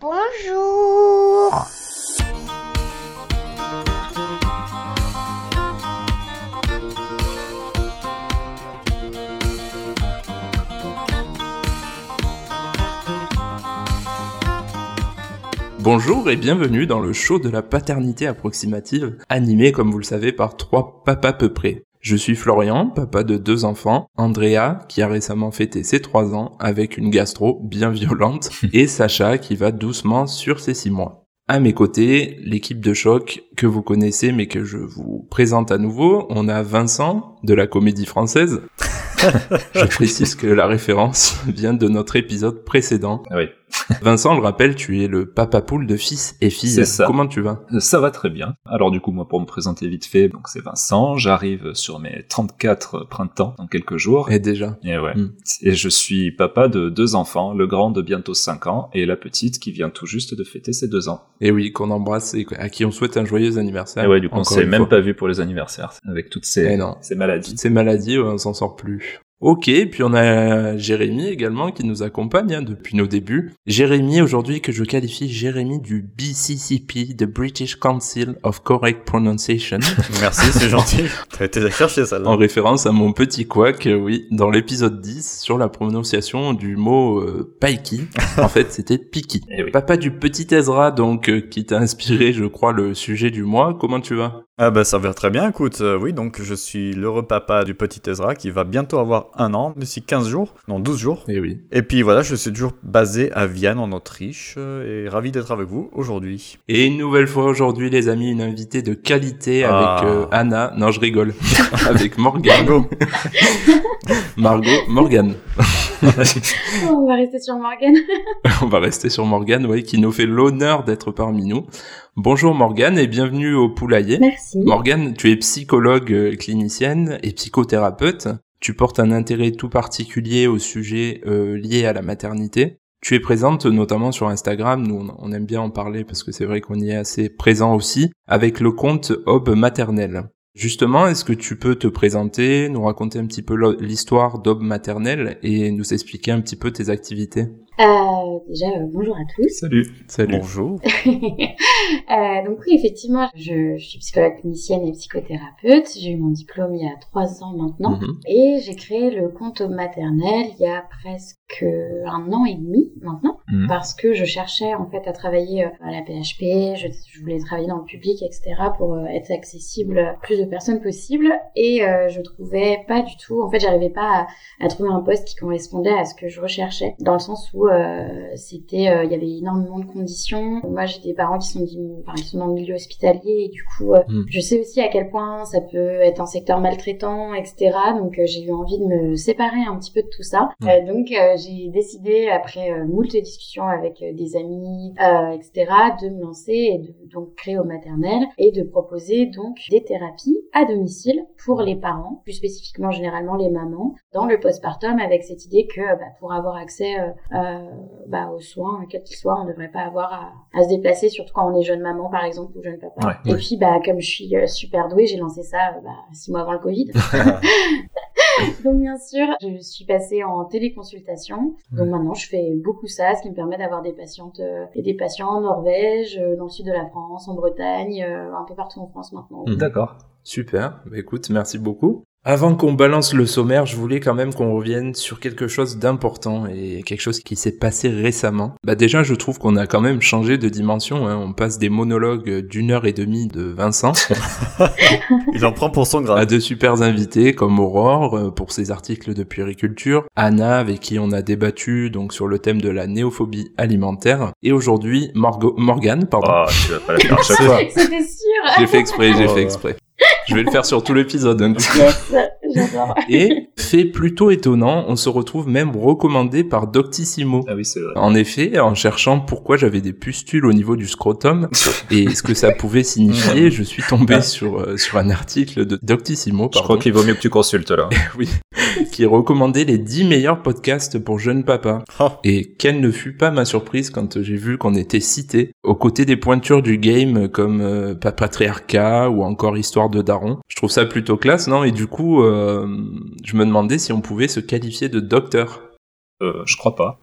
Bonjour Bonjour et bienvenue dans le show de la paternité approximative, animé comme vous le savez par trois papas peu près. Je suis Florian, papa de deux enfants, Andrea, qui a récemment fêté ses trois ans avec une gastro bien violente, et Sacha, qui va doucement sur ses six mois. À mes côtés, l'équipe de choc que vous connaissez mais que je vous présente à nouveau, on a Vincent de la comédie française. je précise que la référence vient de notre épisode précédent. Oui. Vincent, le rappelle, tu es le papa poule de fils et filles. C'est ça. Comment tu vas? Ça va très bien. Alors du coup, moi, pour me présenter vite fait, donc c'est Vincent, j'arrive sur mes 34 printemps dans quelques jours. Et déjà. Et ouais. Mm. Et je suis papa de deux enfants, le grand de bientôt 5 ans et la petite qui vient tout juste de fêter ses deux ans. Et oui, qu'on embrasse et à qui on souhaite un joyeux anniversaire. Et ouais, du coup, on s'est même fois. pas vu pour les anniversaires avec toutes ces, maladies. Toutes ces maladies, ouais, on s'en sort plus. Ok, puis on a Jérémy également qui nous accompagne hein, depuis nos débuts. Jérémy aujourd'hui que je qualifie Jérémy du BCCP, the British Council of Correct Pronunciation, Merci, c'est gentil. T'as été chercher en celle-là. référence à mon petit couac, euh, oui, dans l'épisode 10 sur la prononciation du mot euh, paiki. En fait, c'était piki. Eh oui. Papa du petit Ezra, donc, euh, qui t'a inspiré, je crois, le sujet du mois. Comment tu vas? Ah bah ça va très bien, écoute. euh, oui, donc je suis l'heureux papa du petit Ezra qui va bientôt avoir un an, d'ici 15 jours, non 12 jours. Eh oui. Et puis voilà, je suis toujours basé à Vienne en Autriche euh, et ravi d'être avec vous aujourd'hui. Et une nouvelle fois aujourd'hui, les amis, une invitée de qualité avec Ah. euh, Anna. Non, je rigole. avec Morgane. Go Margot, Morgane. On va rester sur Morgan. On va rester sur Morgane, oui, qui nous fait l'honneur d'être parmi nous. Bonjour Morgane et bienvenue au Poulailler. Merci. Morgane, tu es psychologue euh, clinicienne et psychothérapeute. Tu portes un intérêt tout particulier au sujet euh, lié à la maternité. Tu es présente notamment sur Instagram, nous on- aime bien en parler parce que c'est vrai qu'on y est assez présent aussi, avec le compte Aube Maternelle. Justement, est-ce que tu peux te présenter, nous raconter un petit peu l'histoire d'Aube Maternelle et nous expliquer un petit peu tes activités? Euh, déjà, euh, bonjour à tous. Salut. Salut. Bonjour. Euh, donc oui, effectivement, je, je suis psychologue clinicienne et psychothérapeute. J'ai eu mon diplôme il y a trois ans maintenant. Mhm. Et j'ai créé le compte maternel il y a presque un an et demi maintenant. Mhm. Parce que je cherchais en fait à travailler euh, à la PHP, je, je voulais travailler dans le public, etc. pour euh, être accessible à plus de personnes possible. Et euh, je trouvais pas du tout, en fait j'arrivais pas à, à trouver un poste qui correspondait à ce que je recherchais. Dans le sens où euh, c'était, euh, il y avait énormément de conditions. Moi j'ai des parents qui sont, enfin, qui sont dans le milieu hospitalier et du coup euh, Mhm. je sais aussi à quel point ça peut être un secteur maltraitant, etc. Donc euh, j'ai eu envie de me séparer un petit peu de tout ça. Euh, donc j'ai décidé, après moult discussions avec des amis, euh, etc., de me lancer et de donc créer au maternel et de proposer donc des thérapies à domicile pour les parents, plus spécifiquement généralement les mamans, dans le postpartum avec cette idée que bah, pour avoir accès euh, bah, aux soins, quels qu'ils soient, on ne devrait pas avoir à, à se déplacer, surtout quand on est jeune maman par exemple ou jeune papa. Ouais. et puis bah comme je suis euh, super douée, j'ai lancé ça euh, bah, six mois avant le Covid. Donc bien sûr, je suis passée en téléconsultation. Donc maintenant, je fais beaucoup ça, ce qui me permet d'avoir des patientes euh, et des patients en Norvège, euh, dans le sud de la France, en Bretagne, euh, un peu partout en France maintenant. Mhm. D'accord. Super, bah écoute, merci beaucoup. Avant qu'on balance le sommaire, je voulais quand même qu'on revienne sur quelque chose d'important et quelque chose qui s'est passé récemment. Bah déjà, je trouve qu'on a quand même changé de dimension. Hein. On passe des monologues d'une heure et demie de Vincent Il en prend pour son à grade. de super invités comme Aurore euh, pour ses articles de puériculture, Anna avec qui on a débattu donc sur le thème de la néophobie alimentaire, et aujourd'hui Margot Morgane, pardon. Oh, tu vas pas la faire à chaque fois. C'était sûr J'ai fait exprès, j'ai Oh. fait exprès. Je vais le faire sur tout l'épisode. hein. Et, fait plutôt étonnant, on se retrouve même recommandé par Doctissimo. Ah oui, c'est vrai. En effet, en cherchant pourquoi j'avais des pustules au niveau du scrotum et ce que ça pouvait signifier, je suis tombé sur, euh, sur un article de Doctissimo, Je crois qu'il vaut mieux que tu consultes là. oui, qui recommandait les 10 meilleurs podcasts pour jeunes papas. Oh. Et quelle ne fut pas ma surprise quand j'ai vu qu'on était cité aux côtés des pointures du game comme euh, Pa- Patriarcat ou encore Histoire de Daron. Je trouve ça plutôt classe, non? Et du coup, euh, je me demandais si on pouvait se qualifier de docteur. Euh, je crois pas.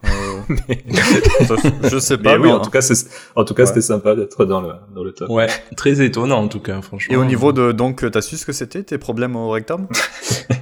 Mais... je sais mais pas. oui, mais- en tout cas, c'est, en tout cas, Ouais. c'était sympa d'être dans le, dans le top. Ouais, très étonnant en tout cas, franchement. Et au niveau de donc, t'as su ce que c'était tes problèmes au rectum?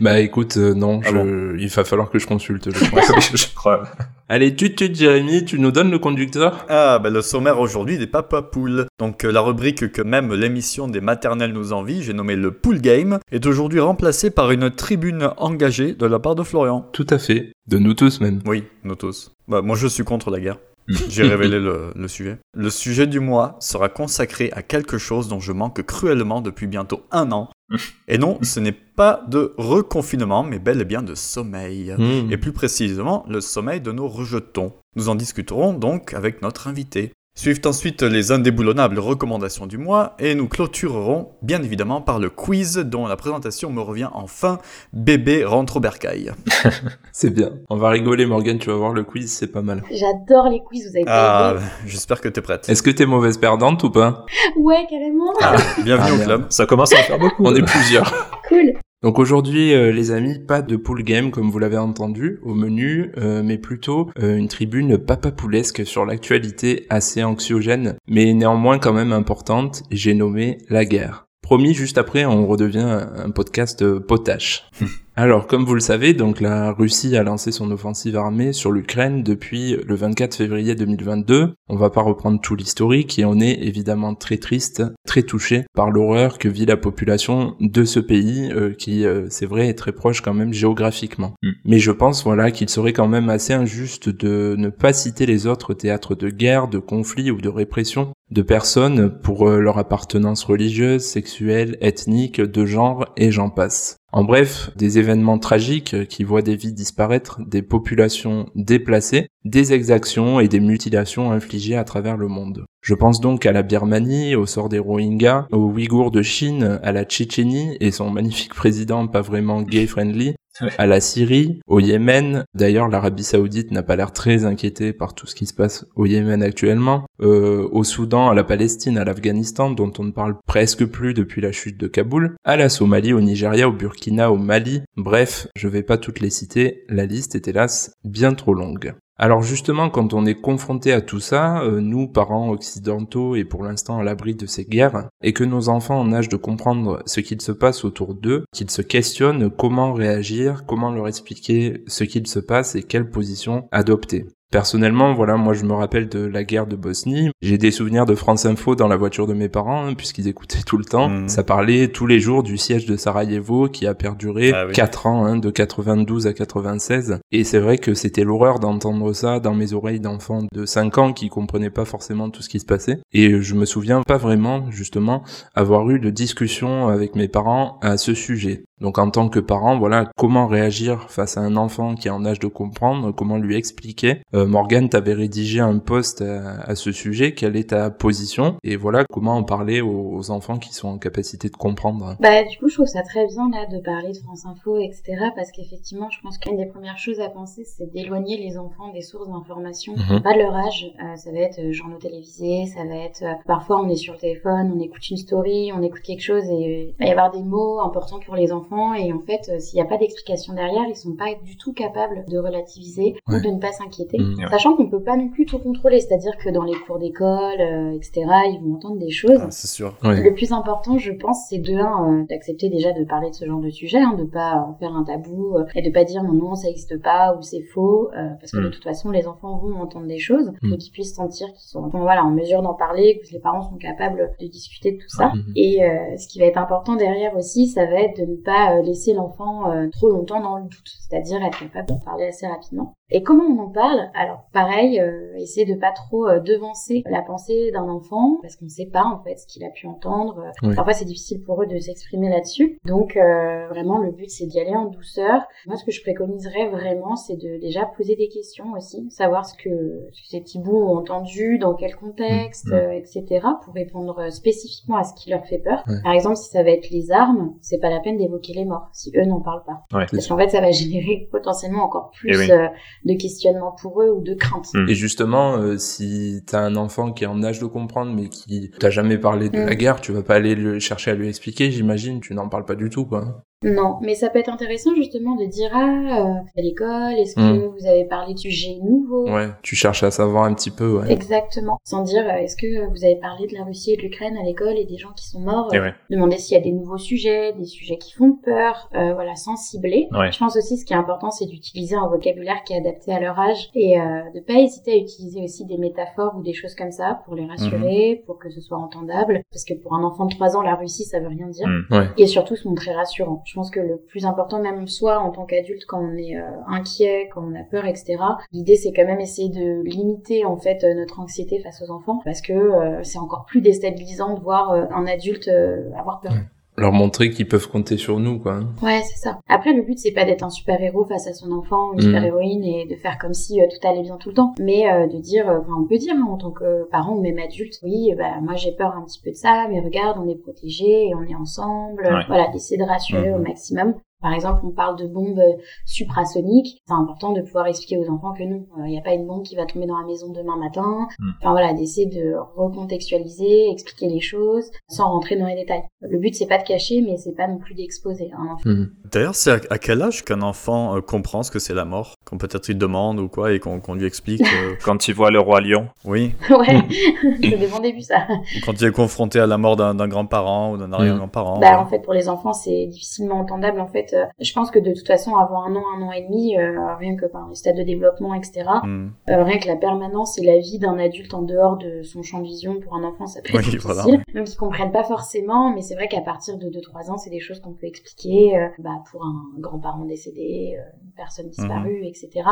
Bah écoute, euh, non, Ah je... il va falloir que je consulte. Je pense. je crois. Allez, tu tu Jérémy, tu nous donnes le conducteur? Ah, ben le sommaire aujourd'hui des Papa Poules. Donc euh, la rubrique que même l'émission des maternelles nous envie, j'ai nommé le Pool Game, est aujourd'hui remplacée par une tribune engagée de la part de Florian. Tout à fait. De nous tous même. Oui, nous tous. Bah, moi je suis contre la guerre. J'ai révélé le, le sujet. Le sujet du mois sera consacré à quelque chose dont je manque cruellement depuis bientôt un an. Et non, ce n'est pas de reconfinement, mais bel et bien de sommeil. Mmh. Et plus précisément, le sommeil de nos rejetons. Nous en discuterons donc avec notre invité. Suivent ensuite les indéboulonnables recommandations du mois et nous clôturerons bien évidemment par le quiz dont la présentation me revient enfin. Bébé rentre au bercail. C'est bien. On va rigoler, Morgan, tu vas voir le quiz, c'est pas mal. J'adore les quiz, vous avez Ah, pas j'espère que t'es prête. Est-ce que t'es mauvaise perdante ou pas? Ouais, carrément. Ah, bienvenue Ah, au merde. club. Ça commence à en faire beaucoup. On est plusieurs. Cool. Donc aujourd'hui, euh, les amis, pas de pool game comme vous l'avez entendu au menu, euh, mais plutôt euh, une tribune papapoulesque sur l'actualité assez anxiogène, mais néanmoins quand même importante. J'ai nommé la guerre. Promis, juste après, on redevient un podcast potache. Alors, comme vous le savez, donc la Russie a lancé son offensive armée sur l'Ukraine depuis le 24 février 2022. On va pas reprendre tout l'historique et on est évidemment très triste, très touché par l'horreur que vit la population de ce pays euh, qui, euh, c'est vrai, est très proche quand même géographiquement. Mm. Mais je pense, voilà, qu'il serait quand même assez injuste de ne pas citer les autres théâtres de guerre, de conflits ou de répression de personnes pour euh, leur appartenance religieuse, sexuelle, ethnique, de genre et j'en passe. En bref, des événements tragiques euh, qui voient des vies disparaître, des populations déplacées, des exactions et des mutilations infligées à travers le monde. Je pense donc à la Birmanie, au sort des Rohingyas, aux Ouïghours de Chine, à la Tchétchénie et son magnifique président pas vraiment gay-friendly. À la Syrie, au Yémen. D'ailleurs, l'Arabie Saoudite n'a pas l'air très inquiétée par tout ce qui se passe au Yémen actuellement. Euh, au Soudan, à la Palestine, à l'Afghanistan, dont on ne parle presque plus depuis la chute de Kaboul. À la Somalie, au Nigeria, au Burkina, au Mali. Bref, je vais pas toutes les citer. La liste est hélas bien trop longue. Alors justement, quand on est confronté à tout ça, euh, nous, parents occidentaux et pour l'instant à l'abri de ces guerres, et que nos enfants en âge de comprendre ce qu'il se passe autour d'eux, qu'ils se questionnent comment réagir, comment leur expliquer ce qu'il se passe et quelle position adopter. Personnellement, voilà, moi je me rappelle de la guerre de Bosnie. J'ai des souvenirs de France Info dans la voiture de mes parents, hein, puisqu'ils écoutaient tout le temps. Mhm. Ça parlait tous les jours du siège de Sarajevo qui a perduré Ah oui. 4 ans, hein, de 92 à 96. Et c'est vrai que c'était l'horreur d'entendre ça dans mes oreilles d'enfant de 5 ans qui comprenaient pas forcément tout ce qui se passait. Et je me souviens pas vraiment, justement, avoir eu de discussion avec mes parents à ce sujet. Donc en tant que parent, voilà, comment réagir face à un enfant qui est en âge de comprendre, comment lui expliquer? Euh, Morgane, t'avais rédigé un post à, à ce sujet, quelle est ta position? Et voilà, comment en parler aux, aux enfants qui sont en capacité de comprendre? Bah, du coup, je trouve ça très bien, là, de parler de France Info, etc. Parce qu'effectivement, je pense qu'une des premières choses à penser, c'est d'éloigner les enfants des sources d'information. Mhm. Pas de leur âge. Euh, ça va être euh, journaux télévisés, ça va être... euh, parfois, on est sur le téléphone, on écoute une story, on écoute quelque chose et il va y avoir des mots importants pour les enfants. Et en fait, euh, s'il n'y a pas d'explication derrière, ils sont pas du tout capables de relativiser Ouais. ou de ne pas s'inquiéter. Ouais. Sachant qu'on peut pas non plus tout contrôler. C'est-à-dire que dans les cours d'école, euh, etc., ils vont entendre des choses. Ah, c'est sûr. Ouais. Le plus important, je pense, c'est de un, euh, d'accepter déjà de parler de ce genre de sujet, hein, de pas en faire un tabou euh, et de pas dire non non ça existe pas ou c'est faux, euh, parce que de Mm. toute façon les enfants vont entendre des choses, Mm. faut qu'ils puissent sentir qu'ils sont enfin, voilà en mesure d'en parler, que les parents sont capables de discuter de tout ça. Mhm. Et euh, ce qui va être important derrière aussi, ça va être de ne pas euh, laisser l'enfant euh, trop longtemps dans le doute, c'est-à-dire être capable d'en parler assez rapidement. Et comment on en parle? Alors pareil, euh, essayer de pas trop euh, devancer la pensée d'un enfant parce qu'on ne sait pas en fait ce qu'il a pu entendre. Oui. Parfois c'est difficile pour eux de s'exprimer là-dessus. Donc euh, vraiment le but c'est d'y aller en douceur. Moi ce que je préconiserais vraiment c'est de déjà poser des questions aussi, savoir ce que, ce que ces petits bouts ont entendu, dans quel contexte, Mhm. euh, etc. pour répondre euh, spécifiquement à ce qui leur fait peur. Ouais. Par exemple si ça va être les armes, c'est pas la peine d'évoquer les morts si eux n'en parlent pas. Ouais. Parce qu'en fait ça va générer potentiellement encore plus Eh oui. euh, de questionnements pour eux ou de craintes. Mm. Et justement, euh, si t'as un enfant qui est en âge de comprendre, mais qui t'a jamais parlé de Mm. la guerre, tu vas pas aller le chercher à lui expliquer, j'imagine, tu n'en parles pas du tout, quoi. Non, mais ça peut être intéressant justement de dire ah euh, à l'école, est-ce que Mm. vous avez parlé de sujets nouveaux Ouais, tu cherches à savoir un petit peu, ouais. Exactement. Sans dire euh, est-ce que vous avez parlé de la Russie et de l'Ukraine à l'école et des gens qui sont morts? Euh, ouais. Demander s'il y a des nouveaux sujets, des sujets qui font peur, euh, voilà, sans cibler. Ouais. Je pense aussi ce qui est important, c'est d'utiliser un vocabulaire qui est adapté à leur âge et euh, de pas hésiter à utiliser aussi des métaphores ou des choses comme ça pour les rassurer, pour que ce soit entendable. Parce que pour un enfant de 3 ans, la Russie, ça veut rien dire. Mm. Ouais. Et surtout se montrer rassurant. Je pense que le plus important, même soi en tant qu'adulte, quand on est euh, inquiet, quand on a peur, etc. L'idée, c'est quand même essayer de limiter en fait euh, notre anxiété face aux enfants, parce que euh, c'est encore plus déstabilisant de voir un adulte avoir peur. Leur montrer qu'ils peuvent compter sur nous, quoi. Ouais, c'est ça. Après, le but, c'est pas d'être un super-héros face à son enfant, une Mhm. super-héroïne, et de faire comme si euh, tout allait bien tout le temps. Mais euh, de dire, euh, enfin, on peut dire, hein, en tant que parent ou même adulte, oui, euh, bah, moi j'ai peur un petit peu de ça, mais regarde, on est protégés, et on est ensemble. Ouais. Voilà, d'essayer de rassurer au maximum. Par exemple, on parle de bombes euh, suprasoniques. C'est important de pouvoir expliquer aux enfants que non, il n'y a pas une bombe qui va tomber dans la maison demain matin. Mhm. Enfin voilà, d'essayer de recontextualiser, expliquer les choses, sans rentrer dans les détails. Le but, c'est pas de cacher, mais c'est pas non plus d'exposer un enfant. Mhm. D'ailleurs, c'est à, à quel âge qu'un enfant euh, comprend ce que c'est la mort? Qu'on peut-être il demande ou quoi et qu'on lui explique euh, Quand il voit le roi lion, Oui, Ouais, c'est des bons débuts ça. ou quand il est confronté à la mort d'un d'un grand-parent ou d'un arrière-grand-parent. Bah en fait pour les enfants c'est difficilement entendable en fait. Euh, je pense que de toute façon avant un an, un an et demi, euh, rien que par les stades de développement etc. Hmm. euh, rien que la permanence et la vie d'un adulte en dehors de son champ de vision pour un enfant ça peut être Oui, difficile. voilà. Même qu'ils comprennent pas forcément, mais c'est vrai qu'à partir de 2-3 ans c'est des choses qu'on peut expliquer. bah pour un grand-parent décédé, une personne disparue Mhm. etc.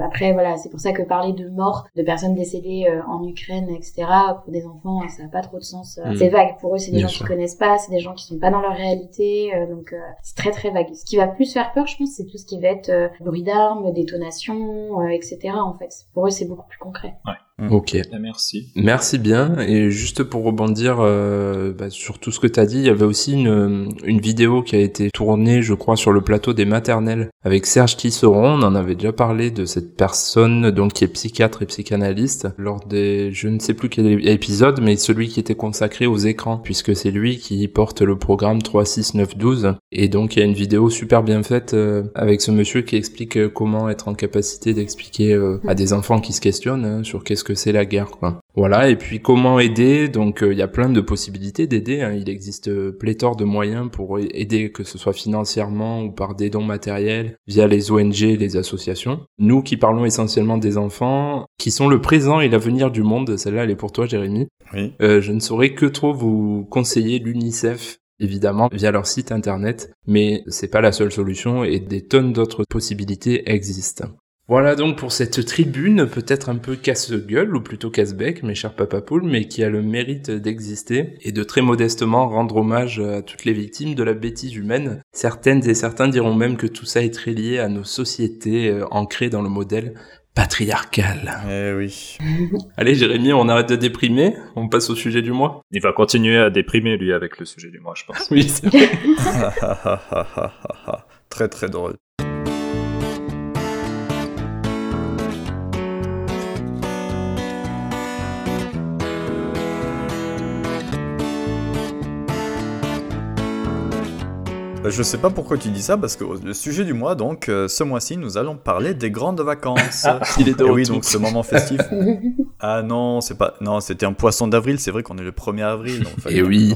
Après voilà c'est pour ça que parler de mort de personnes décédées en Ukraine etc. pour des enfants ça n'a pas trop de sens. Mhm. C'est vague pour eux c'est des Bien gens sûr. qui connaissent pas, c'est des gens qui sont pas dans leur réalité, donc c'est très très vague. Ce qui va plus faire peur, je pense, c'est tout ce qui va être euh, bruit d'armes, détonation, euh, etc. En fait, pour eux, c'est beaucoup plus concret. Ok. Ah, merci. Merci bien. Et juste pour rebondir euh, bah, sur tout ce que tu as dit, il y avait aussi une, une vidéo qui a été tournée, je crois, sur le plateau des maternelles avec Serge Tisseron. On en avait déjà parlé de cette personne donc qui est psychiatre et psychanalyste lors des, je ne sais plus quel épisode, mais celui qui était consacré aux écrans, puisque c'est lui qui porte le programme 36912. Et donc il y a une vidéo super bien faite euh, avec ce monsieur qui explique euh, comment être en capacité d'expliquer euh, à des enfants qui se questionnent hein, sur qu'est-ce que c'est la guerre, quoi. Voilà, et puis comment aider? Donc euh, il y a plein de possibilités d'aider. hein. Il existe euh, pléthore de moyens pour aider, que ce soit financièrement ou par des dons matériels, via les ONG, les associations. Nous qui parlons essentiellement des enfants, qui sont le présent et l'avenir du monde, celle-là elle est pour toi Jérémy, Oui. euh, je ne saurais que trop vous conseiller l'UNICEF évidemment via leur site internet, mais c'est pas la seule solution et des tonnes d'autres possibilités existent. Voilà donc pour cette tribune, peut-être un peu casse-gueule, ou plutôt casse-bec, mes chers papapoules, mais qui a le mérite d'exister, et de très modestement rendre hommage à toutes les victimes de la bêtise humaine. Certaines et certains diront même que tout ça est très lié à nos sociétés euh, ancrées dans le modèle patriarcal. Eh oui. Allez Jérémy, on arrête de déprimer, on passe au sujet du mois. Il va continuer à déprimer, lui, avec le sujet du mois, je pense. Oui, c'est vrai. très très drôle. Je sais pas pourquoi tu dis ça, parce que le sujet du mois, donc, euh, ce mois-ci, nous allons parler des grandes vacances. Il est de oui, donc ce moment festif. Ah non, c'est pas. Non, c'était un poisson d'avril. C'est vrai qu'on est le 1er avril. Donc fallait Eh oui.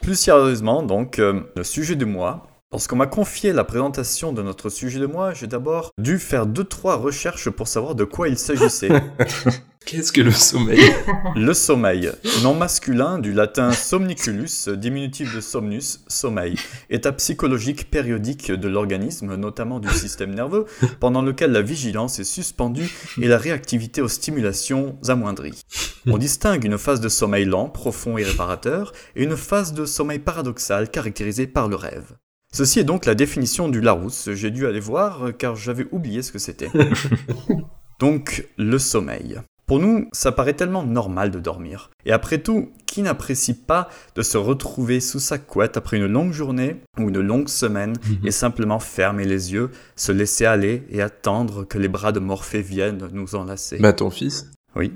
Plus sérieusement, donc, euh, le sujet du mois. Lorsqu'on m'a confié la présentation de notre sujet de mois, j'ai d'abord dû faire deux trois recherches pour savoir de quoi il s'agissait. Qu'est-ce que le sommeil Le sommeil, nom masculin du latin somniculus, diminutif de somnus, sommeil, état psychologique périodique de l'organisme, notamment du système nerveux, pendant lequel la vigilance est suspendue et la réactivité aux stimulations amoindrie. On distingue une phase de sommeil lent, profond et réparateur, et une phase de sommeil paradoxal caractérisée par le rêve. Ceci est donc la définition du Larousse, j'ai dû aller voir car j'avais oublié ce que c'était. Donc, le sommeil. Pour nous, ça paraît tellement normal de dormir. Et après tout, qui n'apprécie pas de se retrouver sous sa couette après une longue journée ou une longue semaine et simplement fermer les yeux, se laisser aller et attendre que les bras de Morphée viennent nous enlacer Bah ton fils. Oui.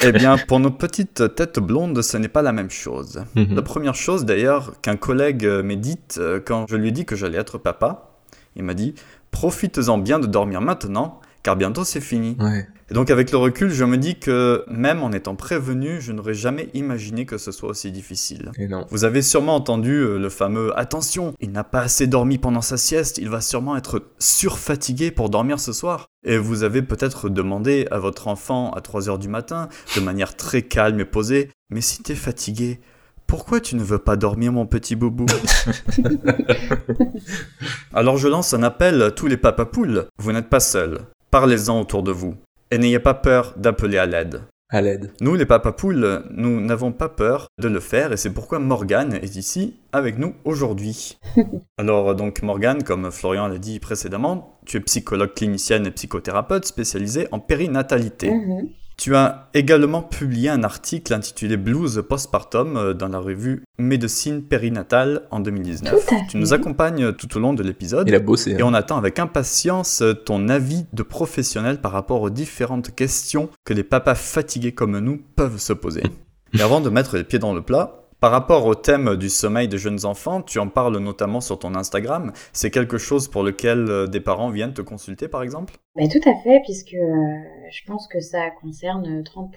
eh bien, pour nos petites têtes blondes, ce n'est pas la même chose. Mhm. La première chose d'ailleurs qu'un collègue m'ait dite euh, quand je lui ai dit que j'allais être papa, il m'a dit Profites-en bien de dormir maintenant, car bientôt c'est fini. Ouais. Et donc avec le recul, je me dis que même en étant prévenu, je n'aurais jamais imaginé que ce soit aussi difficile. Et non. Vous avez sûrement entendu euh, le fameux Attention, il n'a pas assez dormi pendant sa sieste, il va sûrement être surfatigué pour dormir ce soir. Et vous avez peut-être demandé à votre enfant à 3 heures du matin, de manière très calme et posée, Mais si t'es fatigué, pourquoi tu ne veux pas dormir mon petit boubou? Alors je lance un appel à tous les papapoules, vous n'êtes pas seuls, parlez-en autour de vous. Et n'ayez pas peur d'appeler à l'aide. À l'aide. Nous, les papapoules, nous n'avons pas peur de le faire et c'est pourquoi Morgane est ici avec nous aujourd'hui. Alors, donc, Morgane, comme Florian l'a dit précédemment, tu es psychologue clinicienne et psychothérapeute spécialisée en périnatalité. Mhm. Tu as également publié un article intitulé Blues postpartum euh, dans la revue Médecine périnatale en 2019. Tout à Tu nous accompagnes tout au long de l'épisode. Il a bossé. Et hein. on attend avec impatience ton avis de professionnel par rapport aux différentes questions que les papas fatigués comme nous peuvent se poser. Et avant de mettre les pieds dans le plat, par rapport au thème du sommeil des jeunes enfants, tu en parles notamment sur ton Instagram. C'est quelque chose pour lequel euh, des parents viennent te consulter par exemple? Bah, tout à fait, puisque euh, je pense que ça concerne 30%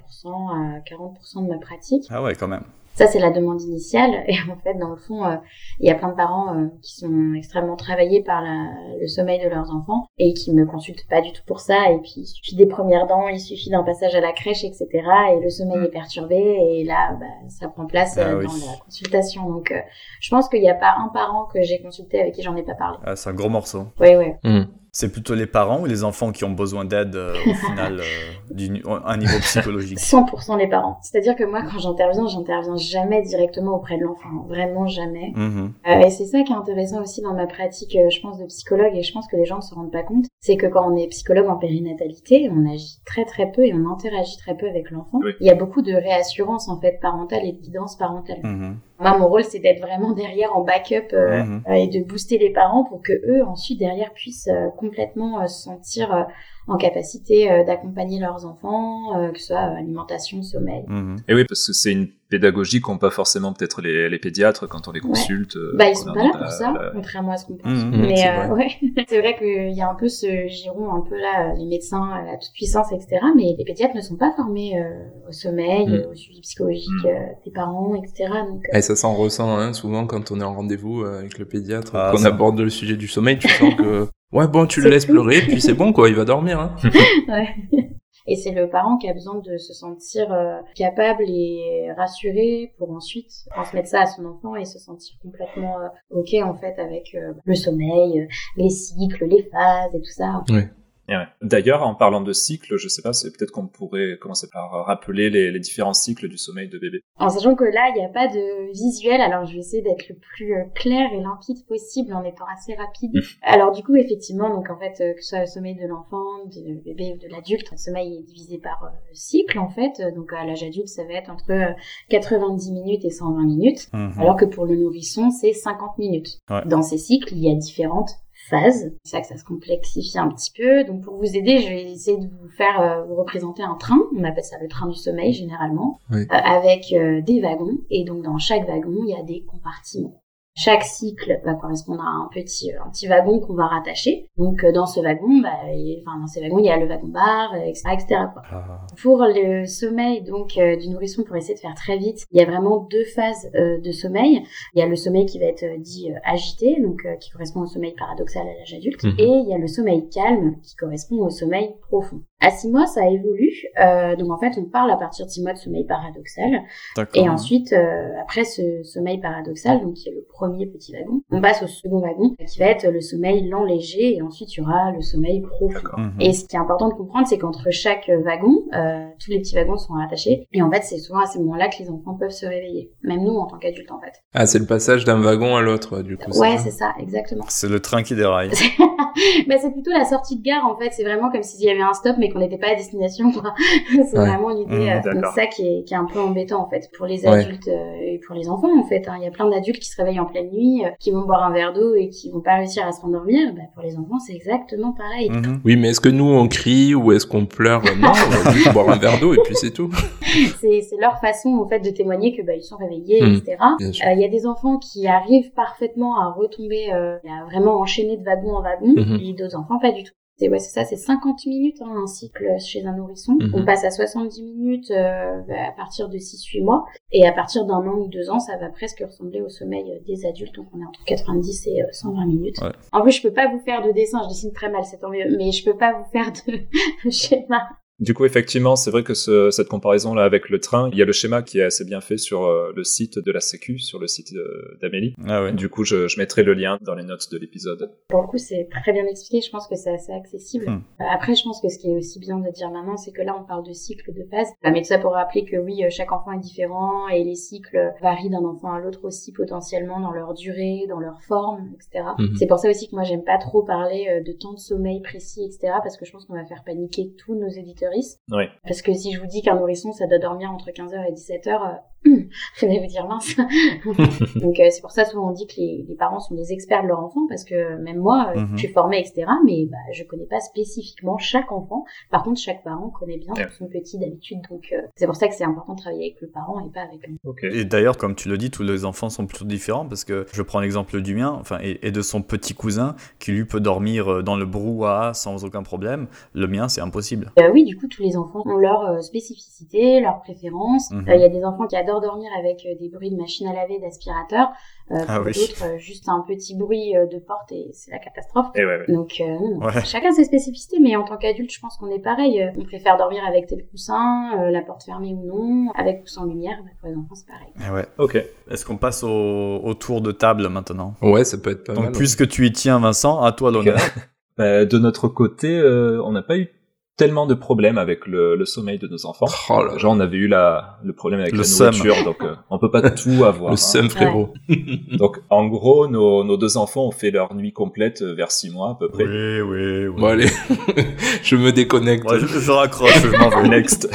à 40% de ma pratique. Ah ouais, quand même. Ça, c'est la demande initiale. Et en fait, dans le fond, euh, il y a plein de parents euh, qui sont extrêmement travaillés par la- le sommeil de leurs enfants et qui me consultent pas du tout pour ça. Et puis, il suffit des premières dents, il suffit d'un passage à la crèche, etc. Et le sommeil est perturbé. Et là, bah, ça prend place Ah euh, oui. dans la consultation. Donc, euh, je pense qu'il n'y a pas un parent que j'ai consulté avec qui j'en ai pas parlé. Ah, c'est un gros morceau. Oui, oui. Hmm. C'est plutôt les parents ou les enfants qui ont besoin d'aide euh, au final, euh, à un niveau psychologique? 100% les parents. C'est-à-dire que moi, quand j'interviens, j'interviens jamais directement auprès de l'enfant. Vraiment jamais. Mhm. Euh, et c'est ça qui est intéressant aussi dans ma pratique, euh, je pense, de psychologue, et je pense que les gens ne se rendent pas compte, c'est que quand on est psychologue en périnatalité, on agit très très peu et on interagit très peu avec l'enfant. Oui. Il y a beaucoup de réassurance en fait parentale et de guidance parentale. Mhm. Moi, mon rôle, c'est d'être vraiment derrière en backup euh, Mhm. euh, et de booster les parents pour que eux ensuite derrière puissent euh, complètement euh, se sentir euh, en capacité euh, d'accompagner leurs enfants, euh, que ce soit euh, alimentation, sommeil. Mhm. Et oui, parce que c'est une pédagogie qu'ont pas forcément peut-être les, les pédiatres quand on les consulte. euh, Bah, ils sont pas là pour la- ça, la- contrairement à ce qu'on pense. Mhm, Mais c'est euh, ouais, c'est vrai qu'il y a un peu ce giron, un peu là, les médecins, la toute puissance, etc. Mais les pédiatres ne sont pas formés euh, au sommeil, Mhm. euh, au suivi psychologique Mhm. euh, des parents, etc. Donc, euh, Et ça s'en ressent, hein, souvent quand on est en rendez-vous euh, avec le pédiatre, Ah, qu'on aborde le sujet du sommeil, tu sens que ouais bon tu le laisses tout. pleurer, puis c'est bon quoi, il va dormir. Hein. ouais. Et c'est le parent qui a besoin de se sentir euh, capable et rassuré pour ensuite transmettre ça à son enfant et se sentir complètement euh, ok en fait avec euh, le sommeil, les cycles, les phases et tout ça. Ouais. D'ailleurs, en parlant de cycle, je sais pas, c'est peut-être qu'on pourrait commencer par rappeler les, les différents cycles du sommeil de bébé. En sachant que là, il n'y a pas de visuel, alors je vais essayer d'être le plus euh, clair et limpide possible en étant assez rapide. Alors du coup, effectivement, donc en fait, euh, que ce soit le sommeil de l'enfant, du bébé ou de l'adulte, le sommeil est divisé par euh, cycle en fait. Euh, Donc à l'âge adulte, ça va être entre euh, 90 minutes et 120 minutes, Mhm. alors que pour le nourrisson, c'est 50 minutes. Ouais. Dans ces cycles, il y a différentes phases. C'est ça que ça se complexifie un petit peu. Donc pour vous aider, je vais essayer de vous faire euh, vous représenter un train. On appelle ça le train du sommeil généralement, Oui. euh, avec euh, des wagons. Et donc dans chaque wagon, il y a des compartiments. Chaque cycle va correspondre à un petit, euh, un petit wagon qu'on va rattacher. Donc euh, dans ce wagon, bah, il- enfin dans ces wagons, il y a le wagon bar, etc., etc. quoi. Ah. Pour le sommeil donc euh, du nourrisson, pour essayer de faire très vite, il y a vraiment deux phases euh, de sommeil. Il y a le sommeil qui va être euh, dit agité, donc qui correspond au sommeil paradoxal à l'âge adulte, Mhm. et il y a le sommeil calme qui correspond au sommeil profond. À six mois, ça évolue. Euh, donc en fait, on parle à partir de six mois de sommeil paradoxal, D'accord. et ensuite, euh, après ce sommeil paradoxal, donc qui est le premier petit wagon, on passe au second wagon, qui va être le sommeil lent léger, et ensuite il y aura le sommeil profond. Mhm. Et ce qui est important de comprendre, c'est qu'entre chaque wagon, euh, tous les petits wagons sont rattachés. Et en fait, c'est souvent à ces moments-là que les enfants peuvent se réveiller. Même nous, en tant qu'adultes, en fait. Ah c'est le passage d'un wagon à l'autre du coup. Ouais, c'est ça, exactement. C'est le train qui déraille. bah, c'est plutôt la sortie de gare, en fait. C'est vraiment comme s'il y avait un stop, mais mais qu'on n'était pas à destination. c'est vraiment l'idée. Mmh, donc ça qui est, qui est un peu embêtant en fait pour les adultes et pour les enfants en fait. Hein. Il y a plein d'adultes qui se réveillent en pleine nuit, qui vont boire un verre d'eau et qui vont pas réussir à se rendormir. Bah, pour les enfants, c'est exactement pareil. Mhm. Oui, mais est-ce que nous on crie ou est-ce qu'on pleure? Non, on va juste boire un verre d'eau et puis c'est tout. c'est leur façon en fait de témoigner que bah ils sont réveillés, Mmh. etc. Euh, Il y a des enfants qui arrivent parfaitement à retomber, euh, à vraiment enchaîner de wagon en wagon, Mhm. et d'autres enfants pas du tout. C'est ouais, c'est ça, c'est 50 minutes hein, un cycle chez un nourrisson. Mhm. On passe à 70 minutes euh, à partir de 6-8 mois, et à partir d'un an ou deux ans, ça va presque ressembler au sommeil euh, des adultes. Donc on est entre 90 et euh, 120 minutes. Ouais. En plus, je peux pas vous faire de dessin, je dessine très mal, tant mieux, mais je peux pas vous faire de schéma. Du coup, effectivement, c'est vrai que ce- cette comparaison-là avec le train, il y a le schéma qui est assez bien fait sur euh, le site de la Sécu, sur le site euh, d'Amélie. Ah ouais. Du coup, je, je mettrai le lien dans les notes de l'épisode. Pour le coup, c'est très bien expliqué. Je pense que c'est assez accessible. Hmm. Euh, Après, je pense que ce qui est aussi bien de dire maintenant, c'est que là, on parle de cycle de phase. Euh, Mais tout ça pour rappeler que oui, chaque enfant est différent et les cycles varient d'un enfant à l'autre aussi potentiellement dans leur durée, dans leur forme, etc. Mhm. C'est pour ça aussi que moi, j'aime pas trop parler de temps de sommeil précis, etc. Parce que je pense qu'on va faire paniquer tous nos Oui. Parce que si je vous dis qu'un nourrisson, ça doit dormir entre 15h et 17h, euh, vous allez vous dire mince. Donc euh, c'est pour ça souvent on dit que les, les parents sont les experts de leur enfant parce que même moi, euh, Mhm. je suis formée, etc. Mais bah, je connais pas spécifiquement chaque enfant. Par contre, chaque parent connaît bien son petit d'habitude. Donc euh, c'est pour ça que c'est important de travailler avec le parent et pas avec lui. Ok. Et d'ailleurs, comme tu le dis, tous les enfants sont plutôt différents parce que je prends l'exemple du mien, enfin, et, et de son petit cousin qui lui peut dormir dans le brouhaha sans aucun problème. Le mien, c'est impossible. Euh, oui, du coup, tous les enfants ont leur euh, spécificité, leurs préférences. Euh, Il Mhm. y a des enfants qui adorent dormir avec euh, des bruits de machine à laver, d'aspirateur. Euh, Ah pour oui. d'autres, euh, juste un petit bruit euh, de porte et c'est la catastrophe. Et ouais, ouais. Donc, euh, non. Ouais. chacun ses spécificités, mais en tant qu'adulte, je pense qu'on est pareil. Euh, On préfère dormir avec tel coussin, euh, la porte fermée ou non, avec ou sans lumière. Bah, pour les enfants, c'est pareil. Eh ouais. Ok. Est-ce qu'on passe au, au tour de table maintenant Ouais, ça peut être pas Donc, mal. puisque tu y tiens, Vincent, à toi l'honneur. Bah, de notre côté, euh, on n'a pas eu tellement de problèmes avec le, le sommeil de nos enfants. Oh là là. Genre, on avait eu la, le problème avec Le la seum. nourriture, donc euh, on peut pas tout avoir. Le hein. seum frérot. Donc, en gros, nos, nos deux enfants ont fait leur nuit complète euh, vers six mois à peu près. Oui, oui, oui. Bon allez, je me déconnecte. Ouais, je, je raccroche, je m'en vais. Next.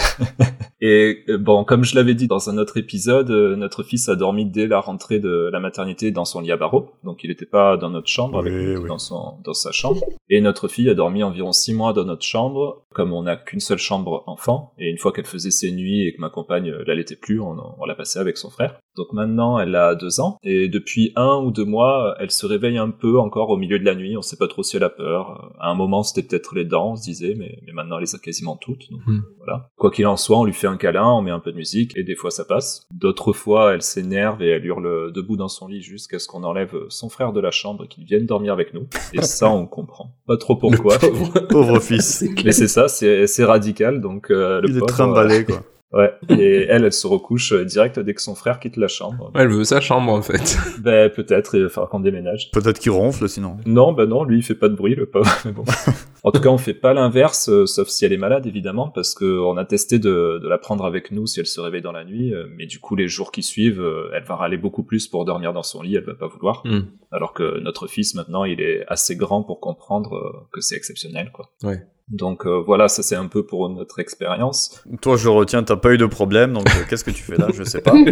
Et euh, bon, comme je l'avais dit dans un autre épisode, euh, notre fils a dormi dès la rentrée de la maternité dans son lit à barreaux, donc il n'était pas dans notre chambre, avec Oui, dans son dans sa chambre. Et notre fille a dormi environ six mois dans notre chambre, comme on n'a qu'une seule chambre enfant. Et une fois qu'elle faisait ses nuits et que ma compagne euh, l'allaitait plus, on, on l'a passée avec son frère. Donc maintenant, elle a deux ans, et depuis un ou deux mois, elle se réveille un peu encore au milieu de la nuit. On sait pas trop si elle a peur. À un moment, c'était peut-être les dents, on se disait, mais, mais maintenant, elle les a quasiment toutes. Donc, Hmm. voilà. Quoi qu'il en soit, on lui fait un câlin, on met un peu de musique, et des fois ça passe. D'autres fois, elle s'énerve et elle hurle debout dans son lit jusqu'à ce qu'on enlève son frère de la chambre et qu'il vienne dormir avec nous. Et ça, on comprend. Pas trop pourquoi. Le pauvre. Pauvre fils. Mais c'est ça, c'est radical, donc euh, le Il est trimballé, quoi. Ouais. Et elle, elle se recouche euh, direct dès que son frère quitte la chambre. Ouais, elle veut sa chambre en fait. Ben peut-être, il va falloir qu'on déménage. Peut-être qu'il ronfle, sinon. Non, ben non, lui il fait pas de bruit, le pauvre. Mais bon. en tout cas, on fait pas l'inverse, euh, sauf si elle est malade, évidemment, parce que on a testé de, de la prendre avec nous si elle se réveille dans la nuit. euh, Mais du coup, les jours qui suivent, euh, elle va râler beaucoup plus pour dormir dans son lit. Elle va pas vouloir. Hmm. Alors que notre fils, maintenant, il est assez grand pour comprendre euh, que c'est exceptionnel, quoi. Ouais. Donc euh, voilà, ça c'est un peu pour notre expérience. Toi, je retiens, t'as pas eu de problème, donc euh, qu'est-ce que tu fais là? Je sais pas.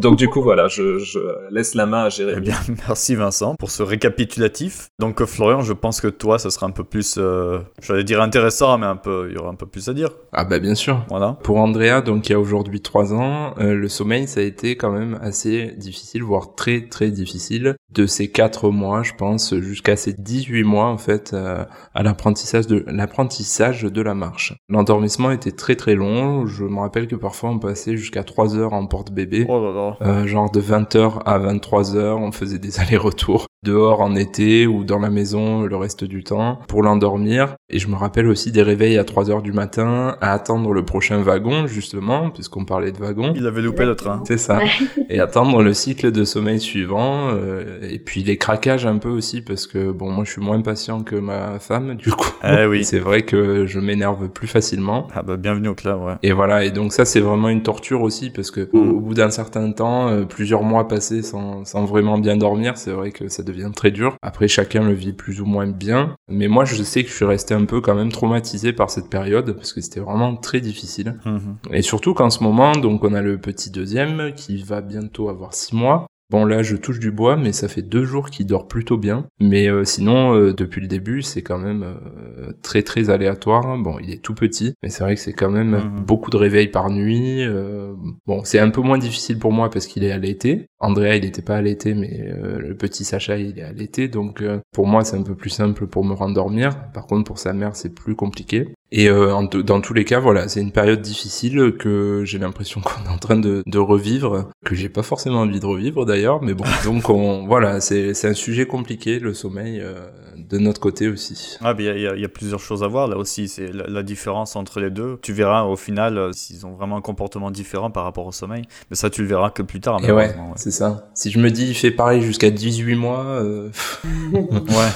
Donc du coup, voilà, je, je laisse la main à Eh Jérémy. bien, merci Vincent pour ce récapitulatif. Donc euh, Florian, je pense que toi, ça sera un peu plus, euh, j'allais dire intéressant, mais un peu, il y aura un peu plus à dire. Ah bah bien sûr. Voilà. Pour Andrea, donc qui a aujourd'hui 3 ans, euh, le sommeil ça a été quand même assez difficile, voire très très difficile. De ces 4 mois, je pense, jusqu'à ces 18 mois en fait, euh, à l'apprentissage de l'apprentissage de la marche. L'endormissement était très très long. Je me rappelle que parfois on passait jusqu'à 3 heures en porte-bébé. Oh là là. Euh, genre de 20h à 23h, on faisait des allers-retours dehors en été ou dans la maison le reste du temps pour l'endormir. Et je me rappelle aussi des réveils à 3h du matin à attendre le prochain wagon justement, puisqu'on parlait de wagon. Il avait loupé le train. C'est ça. Et attendre le cycle de sommeil suivant. euh, et puis les craquages un peu aussi parce que bon, moi je suis moins patient que ma femme du coup. Eh oui. C'est vrai que je m'énerve plus facilement. Ah bah bienvenue au club, ouais. Et voilà, et donc ça c'est vraiment une torture aussi parce que au, au bout d'un certain temps, euh, plusieurs mois passés sans, sans vraiment bien dormir, c'est vrai que ça devient très dur. Après, chacun le vit plus ou moins bien. Mais moi, je sais que je suis resté un peu quand même traumatisé par cette période parce que c'était vraiment très difficile. Mhm. Et surtout qu'en ce moment, donc on a le petit deuxième qui va bientôt avoir six mois. Bon là je touche du bois mais ça fait deux jours qu'il dort plutôt bien. Mais euh, sinon euh, depuis le début c'est quand même euh, très très aléatoire. Bon il est tout petit mais c'est vrai que c'est quand même Mhm. beaucoup de réveils par nuit. euh, bon c'est un peu moins difficile pour moi parce qu'il est allaité. Andrea il n'était pas allaité mais euh, le petit Sacha il est allaité donc euh, pour moi c'est un peu plus simple pour me rendormir. Par contre pour sa mère c'est plus compliqué. Et euh, en dans tous les cas, voilà, c'est une période difficile que j'ai l'impression qu'on est en train de, de revivre, que j'ai pas forcément envie de revivre d'ailleurs, mais bon, donc on, voilà, c'est un sujet compliqué, le sommeil, euh, de notre côté aussi. Ah, mais il y, y y a plusieurs choses à voir là aussi. C'est la, la différence entre les deux. Tu verras au final euh, s'ils ont vraiment un comportement différent par rapport au sommeil. Mais ça, tu le verras que plus tard. Et ouais, ouais. c'est ça. Si je me dis il fait pareil jusqu'à 18 mois, euh, Ouais.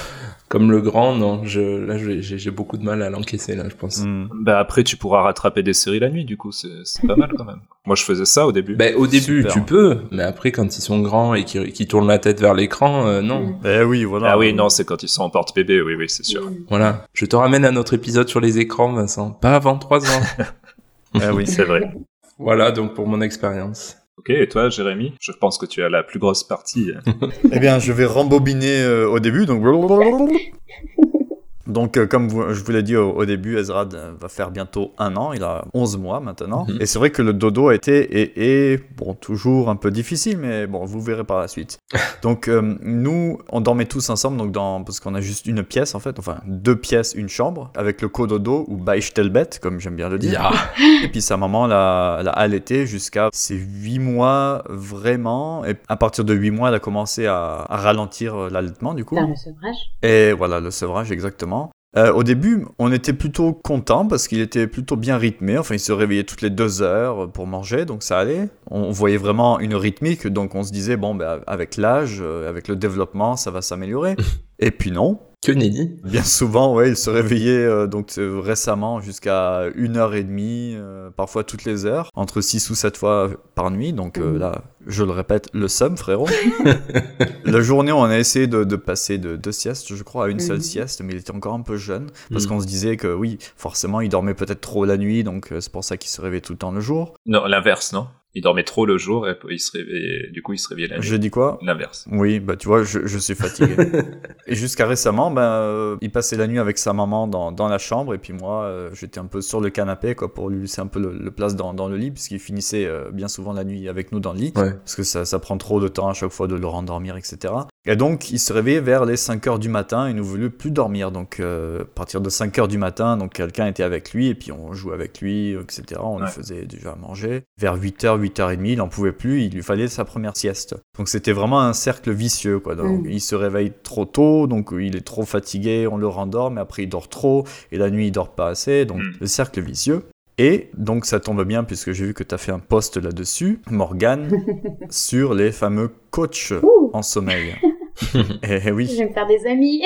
Comme le grand, non, je, là j'ai j'ai beaucoup de mal à l'encaisser là, je pense. Mm. Bah après, tu pourras rattraper des séries la nuit, du coup, c'est c'est pas mal quand même. Moi, je faisais ça au début. Ben, au début, Super. tu peux, mais après, quand ils sont grands et qu'ils qu'ils tournent la tête vers l'écran, euh, non. Eh oui, voilà. ah oui, non, c'est quand ils sont en porte-bébé, oui, oui, c'est sûr. Voilà. Je te ramène à notre épisode sur les écrans, Vincent. Pas avant 3 ans. Eh oui. C'est vrai. voilà, donc pour mon expérience. Ok, et toi, Jérémy Je pense que tu as la plus grosse partie. Eh bien, je vais rembobiner euh, au début. Donc, donc euh, comme vous- je vous l'ai dit au, au début, Ezrad euh, va faire bientôt un an. Il a 11 mois maintenant. Mhm. Et c'est vrai que le dodo a été, et, et, bon, toujours un peu difficile, mais bon, vous verrez par la suite. donc, euh, nous, on dormait tous ensemble, donc dans, parce qu'on a juste une pièce, en fait, enfin, deux pièces, une chambre, avec le cododo, ou Beistellbett, comme j'aime bien le dire. Et puis sa maman l'a, l'a allaité jusqu'à ses 8 mois vraiment. Et à partir de 8 mois, elle a commencé à, à ralentir euh, l'allaitement du coup. Faire le sevrage. Et voilà, le sevrage exactement. Euh, au début, on était plutôt content parce qu'il était plutôt bien rythmé. Enfin, il se réveillait toutes les deux heures pour manger, donc ça allait. On voyait vraiment une rythmique, donc on se disait, bon, ben, avec l'âge, euh, avec le développement, ça va s'améliorer. Et puis non, Que nenni. Bien souvent, ouais, il se réveillait euh, donc euh, récemment jusqu'à une heure et demie, euh, parfois toutes les heures, entre 6 ou 7 fois par nuit. Donc euh, là, je le répète, le somme, frérot. La journée, on a essayé de, de passer de deux siestes, je crois, à une seule Mhm. sieste, mais il était encore un peu jeune, parce Mhm. qu'on se disait que oui, forcément, il dormait peut-être trop la nuit, donc euh, c'est pour ça qu'il se réveillait tout le temps le jour. Non, l'inverse, non? Il dormait trop le jour et il se réveillait, du coup, il se réveillait la nuit. Je dis quoi? L'inverse. Oui, bah tu vois, je, je suis fatigué. et jusqu'à récemment, ben, euh, il passait la nuit avec sa maman dans, dans la chambre, et puis moi, euh, j'étais un peu sur le canapé, quoi, pour lui laisser un peu le, le place dans, dans le lit, puisqu'il finissait euh, bien souvent la nuit avec nous dans le lit, Ouais. parce que ça, ça prend trop de temps à chaque fois de le rendormir, etc. Et donc, il se réveillait vers les 5 heures du matin, il ne voulait plus dormir, donc euh, à partir de 5 heures du matin, donc quelqu'un était avec lui, et puis on jouait avec lui, etc. On lui Ouais. faisait déjà manger. Vers 8h, 8h30, il n'en pouvait plus, il lui fallait sa première sieste. Donc c'était vraiment un cercle vicieux, quoi. Donc Mm. il se réveille trop tôt, donc il est trop fatigué, on le rendort, mais après il dort trop, et la nuit il dort pas assez, donc Mm. le cercle vicieux. Et donc ça tombe bien puisque j'ai vu que tu as fait un post là-dessus, Morgane, sur les fameux coachs Ouh, en sommeil. et, je oui. vais me faire des amis.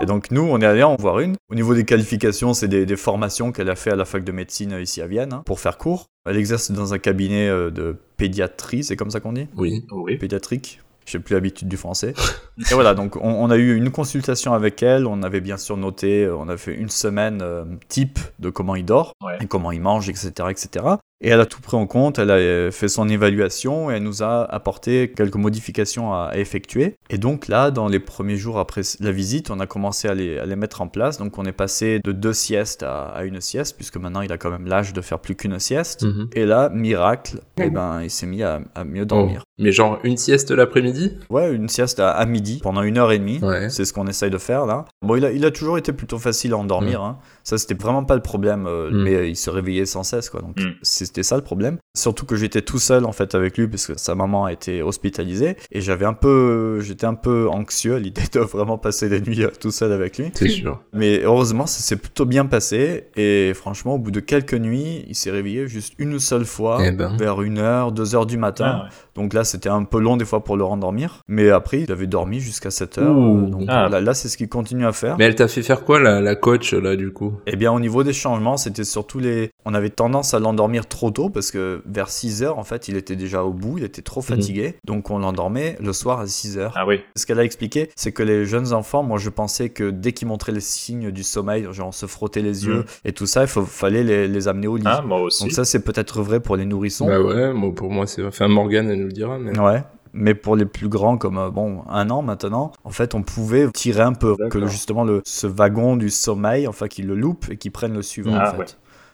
Et donc nous, on est allé en voir une. Au niveau des qualifications, c'est des, des formations qu'elle a fait à la fac de médecine euh, ici à Vienne hein, pour faire cours. Elle exerce dans un cabinet euh, de pédiatrie, c'est comme ça qu'on dit? Oui. Oui. pédiatrique? J'ai plus l'habitude du français. Et voilà, donc on, on a eu une consultation avec elle. On avait bien sûr noté, euh, on a fait une semaine euh, type de comment il dort Ouais. et comment il mange, etc., etc. Et elle a tout pris en compte. Elle a euh, fait son évaluation et elle nous a apporté quelques modifications à, à effectuer. Et donc là, dans les premiers jours après la visite, on a commencé à les, à les mettre en place. Donc on est passé de deux siestes à, à une sieste, puisque maintenant il a quand même l'âge de faire plus qu'une sieste. Mhm. Et là, miracle, eh ben, il s'est mis à, à mieux dormir. Oh. Mais genre une sieste l'après-midi? Ouais, une sieste à, à midi pendant une heure et demie. Ouais. C'est ce qu'on essaye de faire là. Bon, il a, il a toujours été plutôt facile à endormir. hein. Ça, c'était vraiment pas le problème. euh, Mm. Mais euh, il se réveillait sans cesse, quoi. Donc, Mm. c'était ça le problème. Surtout que j'étais tout seul en fait avec lui parce que sa maman a été hospitalisée et j'avais un peu, j'étais un peu anxieux à l'idée de vraiment passer des nuits euh, tout seul avec lui. C'est sûr. Mais heureusement, ça s'est plutôt bien passé. Et franchement, au bout de quelques nuits, il s'est réveillé juste une seule fois, Eh ben. vers une heure, deux heures du matin. Ah, ouais. Donc là, c'était un peu long des fois pour le rendormir. Mais après, il avait dormi jusqu'à 7 heures. Ouh. euh, donc Ah. là, là, c'est ce qu'il continue à faire. Mais elle t'a fait faire quoi la, la coach là du coup? Eh bien, au niveau des changements, c'était surtout les. On avait tendance à l'endormir trop tôt parce que vers 6 heures, en fait, il était déjà au bout, il était trop fatigué. Donc on l'endormait le soir à 6 heures. Ah oui. Ce qu'elle a expliqué, c'est que les jeunes enfants, moi je pensais que dès qu'ils montraient les signes du sommeil, genre se frotter les yeux et tout ça, il faut- fallait les, les amener au lit. Ah, moi aussi. Donc ça, c'est peut-être vrai pour les nourrissons. Bah ouais, moi, pour moi, c'est. Enfin, Morgane, elle nous le dira, mais. Ouais. Mais pour les plus grands, comme euh, bon un an maintenant, en fait, on pouvait tirer un peu que justement le ce wagon du sommeil, enfin, qu'ils le loupent et qu'ils prennent le suivant. Ah, en fait. ouais.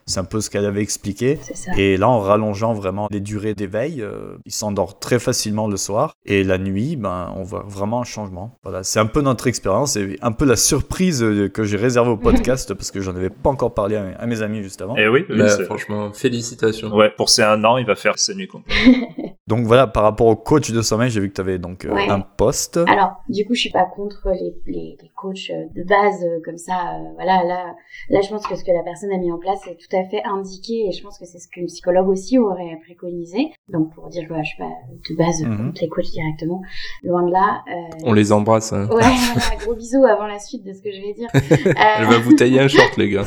C'est un peu ce qu'elle avait expliqué. C'est ça. Et là, en rallongeant vraiment les durées d'éveil, euh, il s'endort très facilement le soir. Et la nuit, ben, on voit vraiment un changement. Voilà, c'est un peu notre expérience et un peu la surprise euh, que j'ai réservée au podcast parce que j'en avais pas encore parlé à mes, à mes amis juste avant. Eh oui, oui, Bah, franchement, félicitations. Ouais, pour ces un an, il va faire ses nuits complètes. Donc voilà, par rapport au coach de sommeil, j'ai vu que tu avais donc euh, Ouais. un poste. Alors, du coup, je suis pas contre les, les, les coachs euh, de base euh, comme ça. euh, voilà, là, là, je pense que ce que la personne a mis en place est tout à fait indiqué et je pense que c'est ce qu'une psychologue aussi aurait préconisé. Donc, pour dire voilà, je suis pas de base Mhm. les coachs directement, loin de là. euh, On les embrasse. hein. Ouais, voilà, gros bisous avant la suite de ce que je vais dire. Elle Euh, va vous tailler un short, les gars.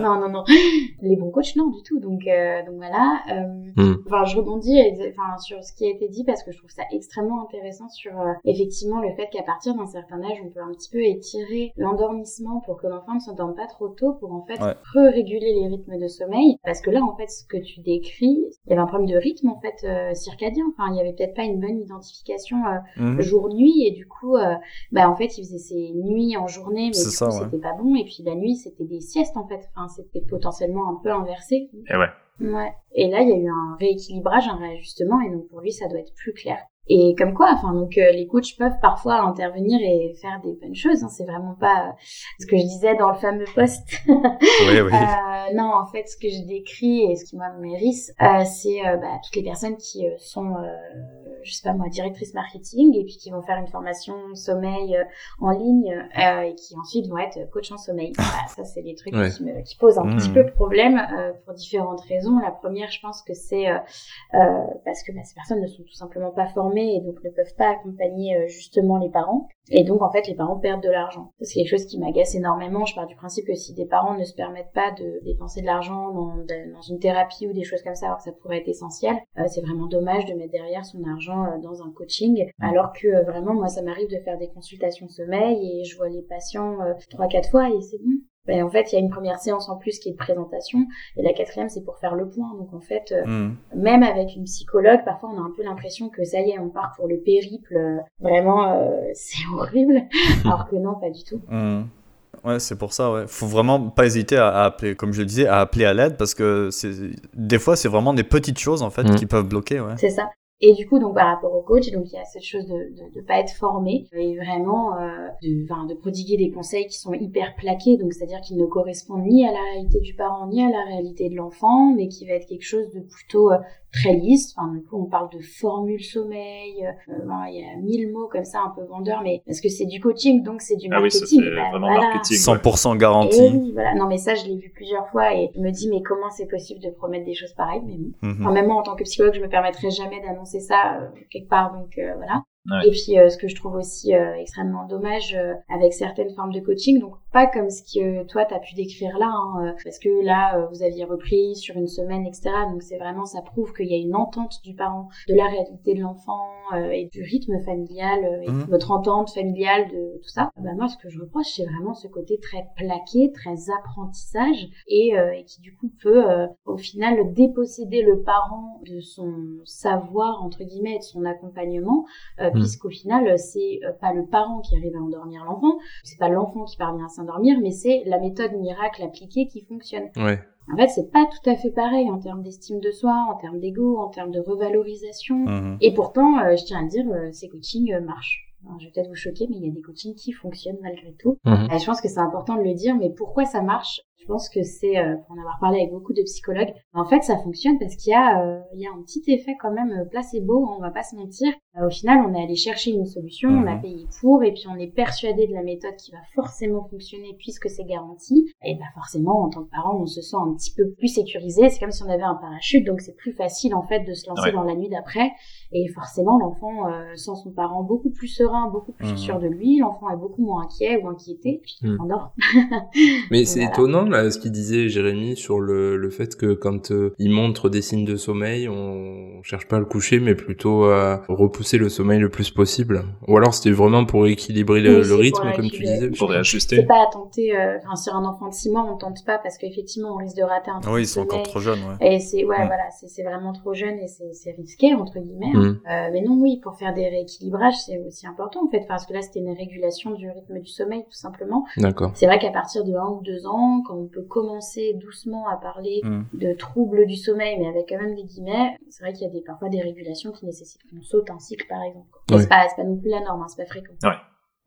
non, non, non. Les bons coachs, non, du tout. Donc, euh, donc voilà. euh, Hmm. Enfin, je rebondis enfin, sur ce qui a été dit parce que je trouve ça extrêmement intéressant sur euh, effectivement le fait qu'à partir d'un certain âge, on peut un petit peu étirer l'endormissement pour que l'enfant ne s'endorme pas trop tôt pour en fait Ouais. réguler les rythmes de sommeil. Parce que là, en fait, ce que tu décris, il y avait un problème de rythme en fait euh, circadien. Enfin, il y avait peut-être pas une bonne identification euh, Mhm. jour-nuit et du coup, euh, bah en fait, il faisait ses nuits en journée, mais coup, ouais. c'était pas bon. Et puis la nuit, c'était des siestes en fait. Enfin, c'était potentiellement un peu inversé. Et ouais. Ouais. Et là, il y a eu un rééquilibrage, un réajustement, et donc pour lui, ça doit être plus clair. Et comme quoi, enfin, donc euh, les coachs peuvent parfois intervenir et faire des bonnes choses. Hein, c'est vraiment pas euh, ce que je disais dans le fameux post. Oui, oui. Euh, non, en fait, ce que je décris et ce qui moi m'hérisse, euh, c'est euh, bah, toutes les personnes qui euh, sont, euh, je sais pas moi, directrices marketing et puis qui vont faire une formation sommeil euh, en ligne euh, et qui ensuite vont être coach en sommeil. Voilà, ça, c'est des trucs Ouais. qui, me, qui posent un petit peu problème euh, pour différentes raisons. La première, je pense que c'est euh, euh, parce que bah, ces personnes ne sont tout simplement pas formées et donc ne peuvent pas accompagner euh, justement les parents. Et donc, en fait, les parents perdent de l'argent. C'est quelque chose qui m'agace énormément. Je pars du principe que si des parents ne se permettent pas de dépenser de l'argent dans, dans une thérapie ou des choses comme ça, alors que ça pourrait être essentiel, euh, c'est vraiment dommage de mettre derrière son argent euh, dans un coaching. Alors que vraiment, moi, ça m'arrive de faire des consultations sommeil et je vois les patients trois, quatre fois et c'est bon. Ben, en fait, il y a une première séance en plus qui est de présentation et la quatrième, c'est pour faire le point. Donc, en fait, euh, Mhm. même avec une psychologue, parfois on a un peu l'impression que ça y est, on part pour le périple. euh, Vraiment, euh, c'est horrible. Alors que non, pas du tout. Mhm. Ouais, c'est pour ça, ouais. Faut vraiment pas hésiter à, à appeler, comme je le disais, à appeler à l'aide parce que c'est, des fois, c'est vraiment des petites choses, en fait, Mhm. qui peuvent bloquer, ouais. C'est ça. Et du coup, donc par rapport au coach, donc il y a cette chose de de, de pas être formé et vraiment euh, de, enfin, de prodiguer des conseils qui sont hyper plaqués, donc c'est-à-dire qu'ils ne correspondent ni à la réalité du parent ni à la réalité de l'enfant, mais qui va être quelque chose de plutôt euh, très lisse. Enfin, du coup, on parle de formule sommeil. euh, ben, il y a mille mots comme ça, un peu vendeurs, mais parce que c'est du coaching, donc c'est du Ah oui, ça, marketing. Bah, vraiment voilà. marketing. ouais. 100% Et garanti. oui, voilà. Non, mais ça, je l'ai vu plusieurs fois et je me dis, mais comment c'est possible de promettre des choses pareilles Mais bon. Mhm. Enfin, même moi, en tant que psychologue, je me permettrais jamais d'annoncer ça euh, quelque part, donc euh, voilà. Ouais. Et puis, euh, ce que je trouve aussi euh, extrêmement dommage euh, avec certaines formes de coaching, donc pas comme ce que toi t'as pu décrire là, hein, euh, parce que là euh, vous aviez repris sur une semaine, etc. Donc c'est vraiment ça prouve qu'il y a une entente du parent, de la réalité de l'enfant euh, et du rythme familial euh, et Mhm. votre entente familiale de tout ça. Bah moi, ce que je reproche, c'est vraiment ce côté très plaqué, très apprentissage et, euh, et qui du coup peut euh, au final déposséder le parent de son savoir entre guillemets et de son accompagnement euh, Mm. puisqu'au final c'est euh, pas le parent qui arrive à endormir l'enfant, c'est pas l'enfant qui parvient à s'endormir, mais c'est la méthode miracle appliquée qui fonctionne. Ouais. En fait, c'est pas tout à fait pareil en termes d'estime de soi, en termes d'ego, en termes de revalorisation. Mhm. Et pourtant, euh, je tiens à le dire, euh, ces coachings euh, marchent. Alors, je vais peut-être vous choquer, mais il y a des coachings qui fonctionnent malgré tout. Mhm. Et je pense que c'est important de le dire, mais pourquoi ça marche? Je pense que c'est, euh, pour en avoir parlé avec beaucoup de psychologues, en fait, ça fonctionne parce qu'il y a, euh, il y a un petit effet quand même euh, placebo, on va pas se mentir. Euh, au final, on est allé chercher une solution, on a Mhm. payé pour, et puis on est persuadé de la méthode qui va forcément fonctionner puisque c'est garanti. Et bah forcément, en tant que parent, on se sent un petit peu plus sécurisé. C'est comme si on avait un parachute, donc c'est plus facile en fait de se lancer Ouais. dans la nuit d'après. Et forcément, l'enfant euh, sent son parent beaucoup plus serein, beaucoup plus Mhm. sûr de lui. L'enfant est beaucoup moins inquiet ou inquiété, puis il Mhm. s'endort. Mais c'est Voilà. étonnant là ce qu'il disait Jérémy sur le, le fait que quand euh, il montre des signes de sommeil, on cherche pas à le coucher, mais plutôt à repousser le sommeil le plus possible. Ou alors c'était vraiment pour équilibrer le, Oui, le c'est rythme, comme tu disais. Pour C'est réajuster. pas à tenter, euh, enfin sur un enfant de 6 mois on tente pas parce qu'effectivement on risque de rater un truc Oui, ils sont encore trop jeunes, ouais. Et c'est ouais Mm. voilà, c'est c'est vraiment trop jeune et c'est c'est risqué entre guillemets. Mm. Euh, mais non oui, pour faire des rééquilibrages c'est aussi important en fait parce que là c'était une régulation du rythme du sommeil tout simplement. D'accord. C'est vrai qu'à partir de 1 ou 2 ans, quand on peut commencer doucement à parler Mm. de troubles du sommeil, mais avec quand même des guillemets, c'est vrai qu'il y a des, parfois des régulations qui nécessitent qu'on saute un cycle, par exemple. C'est pas, non plus la norme, hein, c'est pas fréquent.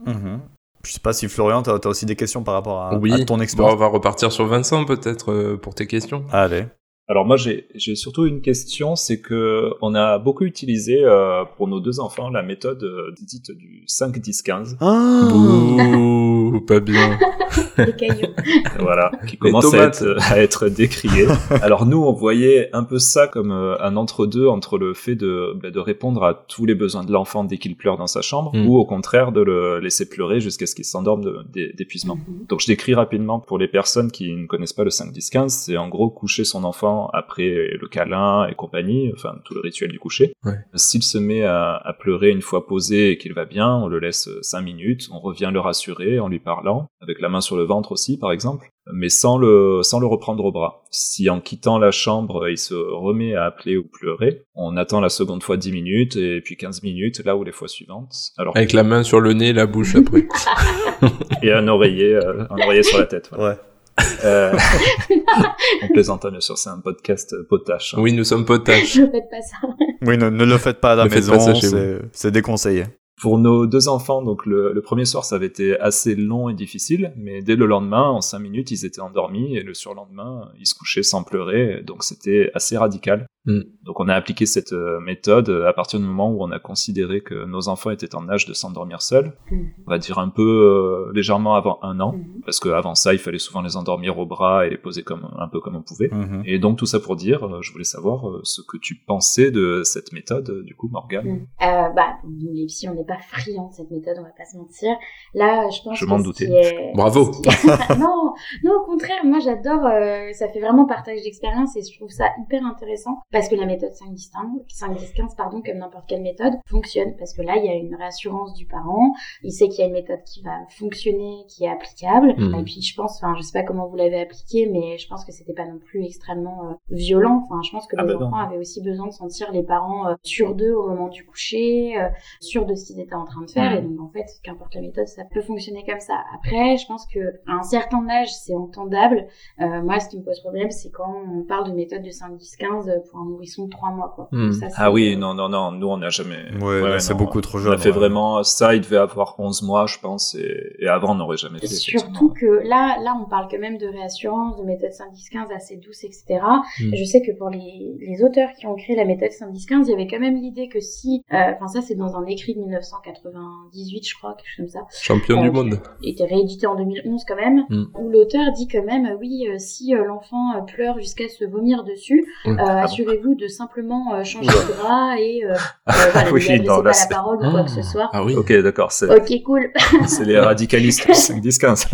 Mhm. Je sais pas si Florian, t'as as aussi des questions par rapport à, oui. à ton Bon, on expérience. va repartir sur Vincent peut-être euh, pour tes questions. Allez. Alors moi j'ai j'ai surtout une question, c'est que on a beaucoup utilisé euh, pour nos deux enfants la méthode euh, dite du 5-10-15, Ah Bouh, pas bien. Des cailloux. voilà, qui commence à être, à être décriée. Alors nous on voyait un peu ça comme euh, un entre-deux entre le fait de, bah, de répondre à tous les besoins de l'enfant dès qu'il pleure dans sa chambre, Mm. ou au contraire de le laisser pleurer jusqu'à ce qu'il s'endorme d'épuisement. Mhm. Donc je décris rapidement pour les personnes qui ne connaissent pas le 5-10-15, c'est en gros coucher son enfant après le câlin et compagnie, enfin tout le rituel du coucher. Ouais. S'il se met à, à pleurer une fois posé et qu'il va bien, on le laisse 5 minutes, on revient le rassurer en lui parlant, avec la main sur le ventre aussi par exemple, mais sans le, sans le reprendre au bras. Si en quittant la chambre il se remet à appeler ou pleurer, on attend la seconde fois 10 minutes et puis 15 minutes là où les fois suivantes. Alors, Avec la main sur le nez, la bouche après. et un oreiller, euh, un oreiller sur la tête. voilà. Ouais. Euh, on plaisante, hein, bien sûr, c'est un podcast euh, potache. hein. oui, nous sommes potaches. Ne faites pas ça. Oui, ne, ne le faites pas à la Ne faites maison, pas ça chez c'est c'est déconseillé. Pour nos deux enfants, donc le, le premier soir, ça avait été assez long et difficile, mais dès le lendemain, en cinq minutes, ils étaient endormis et le surlendemain, ils se couchaient sans pleurer, donc c'était assez radical. Mm. Donc on a appliqué cette euh, méthode à partir du moment où on a considéré que nos enfants étaient en âge de s'endormir seuls, Mhm. on va dire un peu euh, légèrement avant un an, Mhm. parce qu'avant ça, il fallait souvent les endormir au bras et les poser comme un peu comme on pouvait. Mhm. Et donc tout ça pour dire, euh, je voulais savoir euh, ce que tu pensais de cette méthode, euh, du coup, Morgane. Euh, bah, nous les psys, on n'est pas friands de cette méthode, on va pas se mentir. Là, je pense Je m'en doutais. est- Bravo. non, non, au contraire, moi j'adore, euh, ça fait vraiment partage d'expérience et je trouve ça hyper intéressant parce que la méthode 5 5-10-15, pardon, comme n'importe quelle méthode, fonctionne parce que là, il y a une réassurance du parent, il sait qu'il y a une méthode qui va fonctionner, qui est applicable. Mhm. Et puis je pense, enfin, je sais pas comment vous l'avez appliqué, mais je pense que c'était pas non plus extrêmement euh, violent. Enfin, je pense que Ah les bah non. enfants avaient aussi besoin de sentir les parents euh, sûrs d'eux au moment du coucher, euh, sûrs de ce qu'ils étaient en train de faire. Mhm. Et donc, en fait, qu'importe la méthode, ça peut fonctionner comme ça. Après, je pense que à un certain âge, c'est entendable. Euh, moi, ce qui me pose problème, c'est quand on parle de méthode de 5-10-15 pour un nourrisson de 3 mois, quoi. Ça, c'est- Ah oui, non, non, non, nous on n'a jamais. Ouais, c'est beaucoup trop On jeune. a fait ouais. vraiment ça, il devait avoir 11 mois, je pense, et, et avant on n'aurait jamais fait. Surtout que là, là, on parle quand même de réassurance, de méthode 5-10-15 assez douce, etc. Mm. Je sais que pour les, les auteurs qui ont créé la méthode 5-10-15, il y avait quand même l'idée que si, euh, enfin ça c'est dans un écrit de 1998, je crois, quelque chose comme ça, Champion du Euh, monde. été réédité en 2011 quand même, Mm. où l'auteur dit quand même, euh, oui, euh, si euh, l'enfant euh, pleure jusqu'à se vomir dessus, Mm. Ah assurez-vous de simplement euh, changer de bras et euh, euh, voilà, Oui, ne non, là, pas la c'est- parole ou quoi que ce soit. Ah oui. Ok, d'accord, c'est Ok, cool. c'est les radicalistes 5-10-15.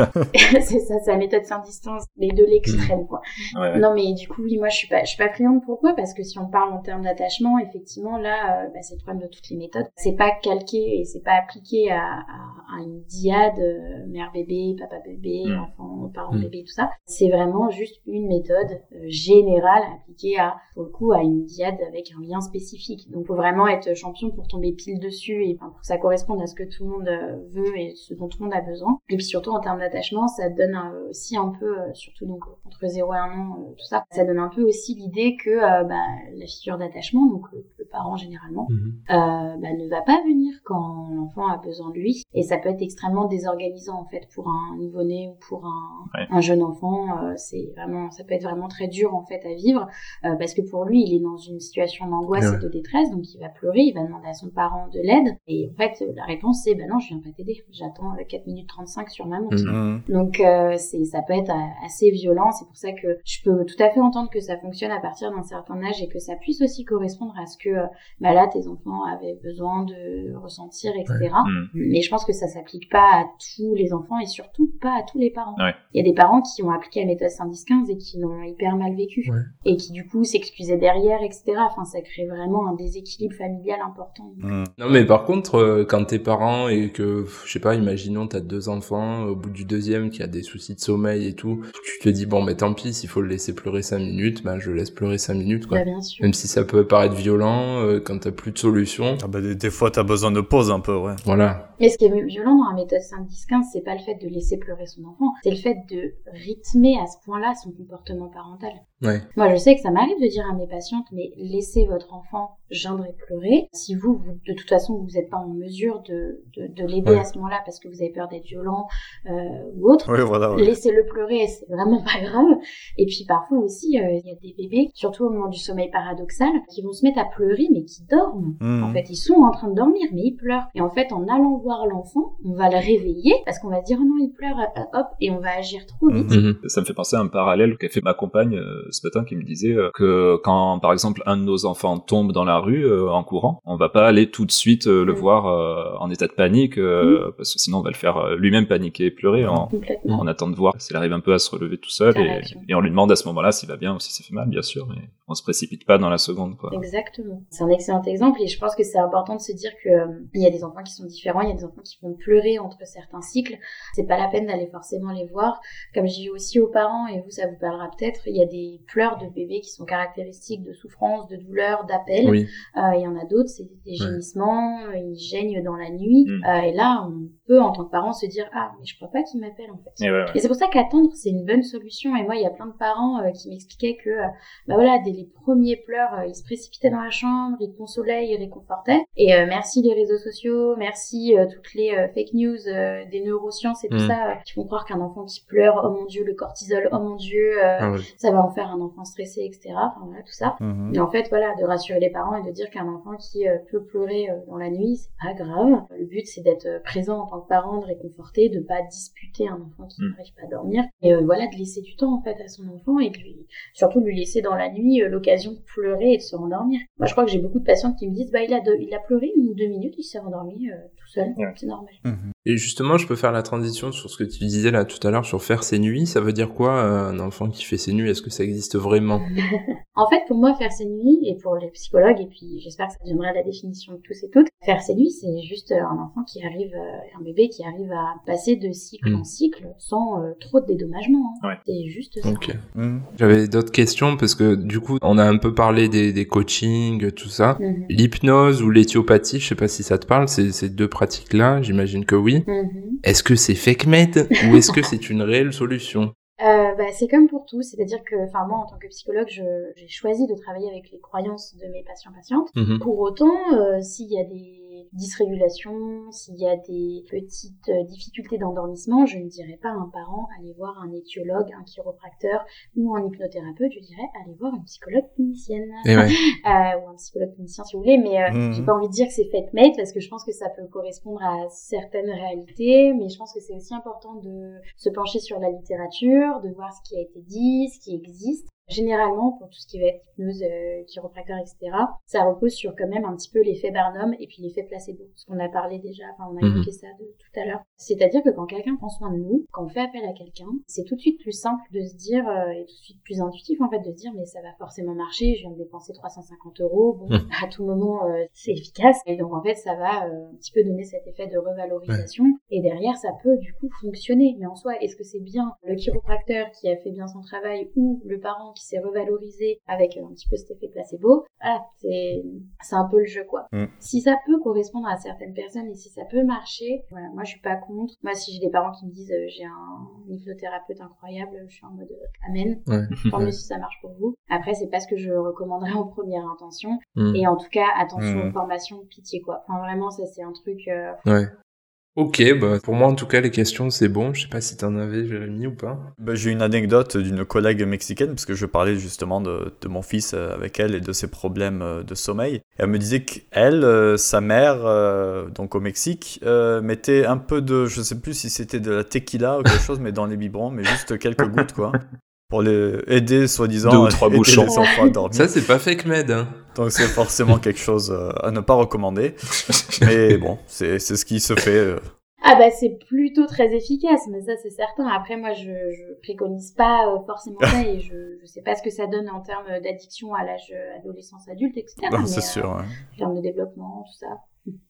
c'est ça, c'est la méthode 5-distance, mais de l'extrême, quoi. Ouais. Non, mais du coup, oui, moi, je suis pas, je suis pas friande. Pourquoi? Parce que si on parle en termes d'attachement, effectivement, là, euh, bah, c'est le problème de toutes les méthodes. C'est pas calqué et c'est pas appliqué à, à, à une diade euh, mère bébé, papa bébé, Mm. enfant, parent Mm. bébé, tout ça. C'est vraiment juste une méthode euh, générale appliquée à, pour le coup, à une diade avec un lien spécifique. Donc, faut vraiment être champion pour tomber pile dessus et pour que ça corresponde à ce que tout le monde euh, veut et ce dont tout le monde a besoin. Et puis surtout en termes d'attachement, ça donne euh, aussi un peu, euh, surtout donc entre 0 et 1 an, tout ça, ça donne un peu aussi l'idée que euh, bah, la figure d'attachement, donc le, le parent généralement, Mhm. euh, bah, ne va pas venir quand l'enfant a besoin de lui. Et ça peut être extrêmement désorganisant en fait pour un nouveau-né ou pour un, Ouais. un jeune enfant. euh, c'est vraiment, ça peut être vraiment très dur en fait à vivre parce que pour lui, il est dans une situation d'angoisse Ouais. et de détresse, donc il va pleurer, il va demander à son parent de l'aide. Et en fait, la réponse c'est bah non, je viens pas t'aider. J'attends euh, 4 minutes 35 sur ma montre. Mhm. Donc euh, c'est ça peut être euh, assez violent, c'est pour ça que je peux tout à fait entendre que ça fonctionne à partir d'un certain âge et que ça puisse aussi correspondre à ce que euh, bah là tes enfants avaient besoin de ressentir, etc. Mm. Mais je pense que ça s'applique pas à tous les enfants et surtout pas à tous les parents. Il y a des parents qui ont appliqué la méthode 110-15 et qui l'ont hyper mal vécu et qui du coup s'excusaient derrière, etc. Enfin, ça crée vraiment un déséquilibre familial important. Mm. Non, mais par contre, euh, quand t'es parent et que, je sais pas, imaginons t'as deux enfants, au bout du deuxième qui a des soucis de sommeil et tout, tu te dis bon, mais tant pis, s'il faut le laisser pleurer cinq minutes, bah je laisse pleurer cinq minutes, quoi. Bah, bien sûr. Même si ça peut paraître violent, euh, quand t'as plus de solution. Ah bah, des, des fois, t'as besoin de pause un peu, ouais. Voilà. Mais ce qui est violent dans la méthode 5-10-15, c'est pas le fait de laisser pleurer son enfant, c'est le fait de rythmer à ce point-là son comportement parental. Ouais. Moi, je sais que ça m'arrive de dire à mes patientes, mais laissez votre enfant geindre et pleurer. Si vous, vous de toute façon, vous n'êtes pas en mesure de, de, de l'aider Ouais. à ce moment-là parce que vous avez peur d'être violent euh, ou autre, Ouais, voilà. ouais. laissez-le pleurer, c'est vraiment pas grave. Et puis parfois aussi, euh, il y a des bébés, surtout au moment du sommeil paradoxal, qui vont se mettre à pleurer mais qui dorment. Mhm. En fait, ils sont en train de dormir, mais ils pleurent. Et en fait, en allant voir l'enfant, on va le réveiller parce qu'on va se dire oh non, il pleure, euh, hop, et on va agir trop vite. Mhm. Ça me fait penser à un parallèle qu'a fait ma compagne euh, ce matin qui me disait euh, que quand par exemple un de nos enfants tombe dans la rue euh, en courant, on va pas aller tout de suite euh, le voir euh, en état de panique euh, parce que sinon on va le faire lui-même paniquer et pleurer en, Complètement. on attend de voir s'il arrive un peu à se relever tout seul et, on lui demande à ce moment-là s'il va bien ou si ça fait mal bien sûr mais on se précipite pas dans la seconde quoi. Exactement. C'est un excellent exemple et je pense que c'est important de se dire que il y a des enfants qui sont différents, il y a des enfants qui vont pleurer entre certains cycles. C'est pas la peine d'aller forcément les voir. Comme dis aussi aux parents et vous ça vous parlera peut-être, il y a des pleurs de bébés qui sont caractéristiques de souffrance, de douleur, d'appel. Oui. Euh, Il y en a d'autres, c'est des gémissements, euh, ils geignent dans la nuit. Mm. Euh, et là, on peut en tant que parent se dire ah mais je crois pas qu'il m'appelle en fait. Et ouais, ouais. Et c'est pour ça qu'attendre, c'est une bonne solution. Et moi, il y a plein de parents euh, qui m'expliquaient que, euh, bah voilà, dès les premiers pleurs, euh, ils se précipitaient dans la chambre, ils consolaient, ils réconfortaient. Et euh, merci les réseaux sociaux, merci euh, toutes les euh, fake news euh, des neurosciences et tout Mm. ça, euh, qui font croire qu'un enfant qui pleure, oh mon dieu, le cortisol, oh mon dieu, euh, Ah ça va en faire un enfant stressé, etc. Enfin voilà, tout ça. Mhm. Mais en fait, voilà, de rassurer les parents et de dire qu'un enfant qui euh, peut pleurer euh, dans la nuit, c'est pas grave. Le but, c'est d'être euh, présent en tant que parent, de réconforter, de pas disputer un enfant qui Mm. n'arrive pas à dormir. Et euh, voilà, de laisser du temps, en fait, à son enfant et de lui, surtout de lui laisser dans la nuit euh, l'occasion de pleurer et de se rendormir. Moi, je crois que j'ai beaucoup de patientes qui me disent, bah, il a, de- il a pleuré une ou deux minutes, il s'est rendormi euh, tout seul. Ouais. C'est normal. Mhm. Et justement, je peux faire la transition sur ce que tu disais là tout à l'heure sur faire ses nuits. Ça veut dire quoi un enfant qui fait ses nuits? Est-ce que ça existe vraiment? En fait, pour moi, faire ses nuits, et pour les psychologues, et puis j'espère que ça deviendra la définition de tous et toutes, faire ses nuits, c'est juste euh, un enfant qui arrive, euh, un bébé qui arrive à passer de cycle Mm. en cycle sans euh, trop de dédommagement. hein. Ouais. C'est juste ça. Mhm. J'avais d'autres questions parce que du coup, on a un peu parlé des, des coachings, tout ça. Mhm. L'hypnose ou l'éthiopathie, je sais pas si ça te parle, ces, ces deux pratiques-là, j'imagine que oui. Mhm. Est-ce que c'est fake made ou est-ce que c'est une réelle solution? Euh, bah, c'est comme pour tout, c'est-à-dire que, enfin moi en tant que psychologue, je- j'ai choisi de travailler avec les croyances de mes patients patientes. Mhm. Pour autant, euh, s'il y a des dysrégulations, s'il y a des petites euh, difficultés d'endormissement, je ne dirais pas à un parent aller voir un éthiologue, un chiropracteur ou un hypnothérapeute, je dirais aller voir une psychologue clinicienne Et ouais. euh, ou un psychologue clinicien si vous voulez, mais euh, Mhm. j'ai pas envie de dire que c'est fake made parce que je pense que ça peut correspondre à certaines réalités, mais je pense que c'est aussi important de se pencher sur la littérature, de voir ce qui a été dit, ce qui existe. Généralement, pour tout ce qui va être hypnose, euh, chiropracteur, etc., ça repose sur quand même un petit peu l'effet Barnum et puis l'effet placebo, ce qu'on a parlé déjà, enfin on a Mhm. évoqué ça de, tout à l'heure. C'est-à-dire que quand quelqu'un prend soin de nous, quand on fait appel à quelqu'un, c'est tout de suite plus simple de se dire, euh, et tout de suite plus intuitif en fait, de se dire mais ça va forcément marcher, je viens de dépenser 350 euros, bon, Mhm. à tout moment euh, c'est efficace, et donc en fait ça va euh, un petit peu donner cet effet de revalorisation, et derrière ça peut du coup fonctionner. Mais en soi, est-ce que c'est bien le chiropracteur qui a fait bien son travail ou le parent qui s'est revalorisé avec euh, un petit peu cet effet placebo Voilà, c'est c'est un peu le jeu quoi. Mm. Si ça peut correspondre à certaines personnes et si ça peut marcher, voilà, moi je suis pas contre. Moi si j'ai des parents qui me disent euh, j'ai un hypnothérapeute incroyable, je suis en mode euh, amen. Ouais. Tant mieux si ça marche pour vous. Après c'est pas ce que je recommanderais en première intention. Mhm. Et en tout cas attention Mm. aux formations, pitié quoi. Enfin vraiment ça c'est un truc. euh, Ouais. Ok, bah pour moi en tout cas les questions c'est bon. Je sais pas si t'en avais Jérémy ou pas. Ben, J'ai une anecdote d'une collègue mexicaine, parce que je parlais justement de, de mon fils euh, avec elle et de ses problèmes euh, de sommeil. Et elle me disait qu'elle, euh, sa mère, euh, donc au Mexique, euh, mettait un peu de, je sais plus si c'était de la tequila ou quelque chose, mais dans les biberons, mais juste quelques gouttes, quoi. Pour les aider, soi-disant, Deux ou à trois bouchons. les enfants à dormir. Ça c'est pas fake made. Hein. Donc c'est forcément quelque chose euh, à ne pas recommander. Mais bon, c'est c'est ce qui se fait. euh. Ah bah c'est plutôt très efficace, mais ça c'est certain. Après moi je, je préconise pas euh, forcément ça et je, je sais pas ce que ça donne en termes d'addiction à l'âge adolescence adulte etc. Non, c'est sûr. euh, ouais. en termes de développement tout ça.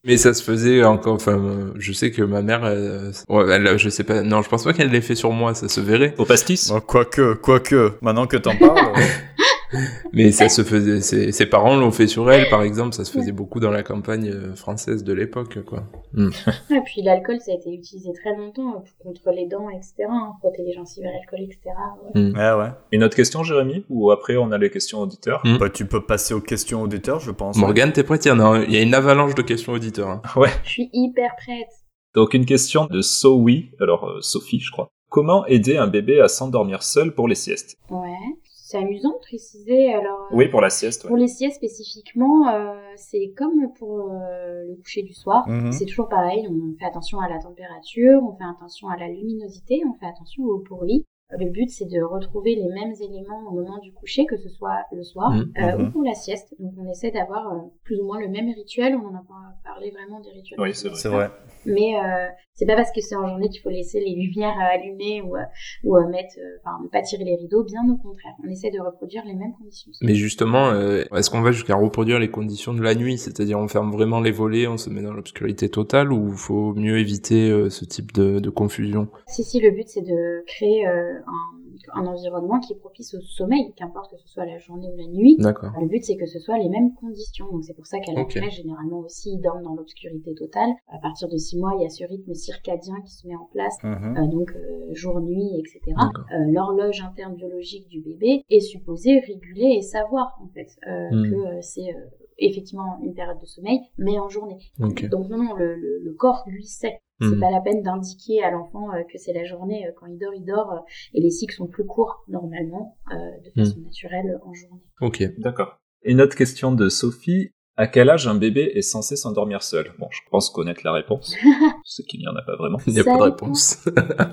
Mais ça se faisait encore, enfin, je sais que ma mère, euh, ouais, elle, je sais pas, non, je pense pas qu'elle l'ait fait sur moi, ça se verrait. Au pastis? Quoique, quoique, maintenant que t'en parles, Mais ça se faisait, ses, ses parents l'ont fait sur elle, par exemple, ça se faisait beaucoup dans la campagne euh, française de l'époque, quoi. Et puis l'alcool ça a été utilisé très longtemps pour contre les dents etc. Hein, frotter les gencives à l'alcool etc. Ouais. ouais, ouais. Une autre question, Jérémy Ou après, on a les questions auditeurs? Mm. Bah, tu peux passer aux questions auditeurs, je pense. Morgane, t'es prête? Il y en a, une avalanche de questions auditeurs. hein. Ouais. Je suis hyper prête. Donc, une question de Sowi, alors euh, Sophie, je crois. Comment aider un bébé à s'endormir seul pour les siestes? Ouais. C'est amusant de préciser alors. euh, Oui, pour la sieste, Pour les siestes spécifiquement, euh, c'est comme pour euh, le coucher du soir. Mhm. C'est toujours pareil, on fait attention à la température, on fait attention à la luminosité, on fait attention au bruit. Le but, c'est de retrouver les mêmes éléments au moment du coucher, que ce soit le soir Mhm. euh, Mhm. ou pour la sieste. Donc, on essaie d'avoir euh, plus ou moins le même rituel. On en a pas parlé vraiment des rituels. Oui, c'est vrai. Mais euh, c'est pas parce que c'est en journée qu'il faut laisser les lumières euh, allumées ou, euh, ou euh, mettre, euh, enfin, ne pas tirer les rideaux. Bien au contraire, on essaie de reproduire les mêmes conditions. Mais justement, euh, est-ce qu'on va jusqu'à reproduire les conditions de la nuit? C'est-à-dire, on ferme vraiment les volets, on se met dans l'obscurité totale, ou faut mieux éviter euh, ce type de, de confusion? Si, si, le but c'est de créer euh, un, un environnement qui est propice au sommeil, qu'importe que ce soit la journée ou la nuit. Le but c'est que ce soit les mêmes conditions, donc c'est pour ça qu'à la Ok. crèche généralement aussi ils dorment dans l'obscurité totale. À partir de six mois, il y a ce rythme circadien qui se met en place, Mhm. euh, donc euh, jour-nuit, etc. Euh, L'horloge interne biologique du bébé est supposée réguler et savoir en fait Hmm. que c'est effectivement une période de sommeil, mais en journée. Donc non, non, le, le, le corps lui sait. C'est Mhm. pas la peine d'indiquer à l'enfant euh, que c'est la journée. euh, Quand il dort, il dort. euh, et les cycles sont plus courts normalement, euh, de façon naturelle en journée. Ok. D'accord. Une autre question de Sophie. À quel âge un bébé est censé s'endormir seul? Bon, je pense connaître la réponse. C'est qu'il n'y en a pas vraiment. Il n'y a pas de réponse.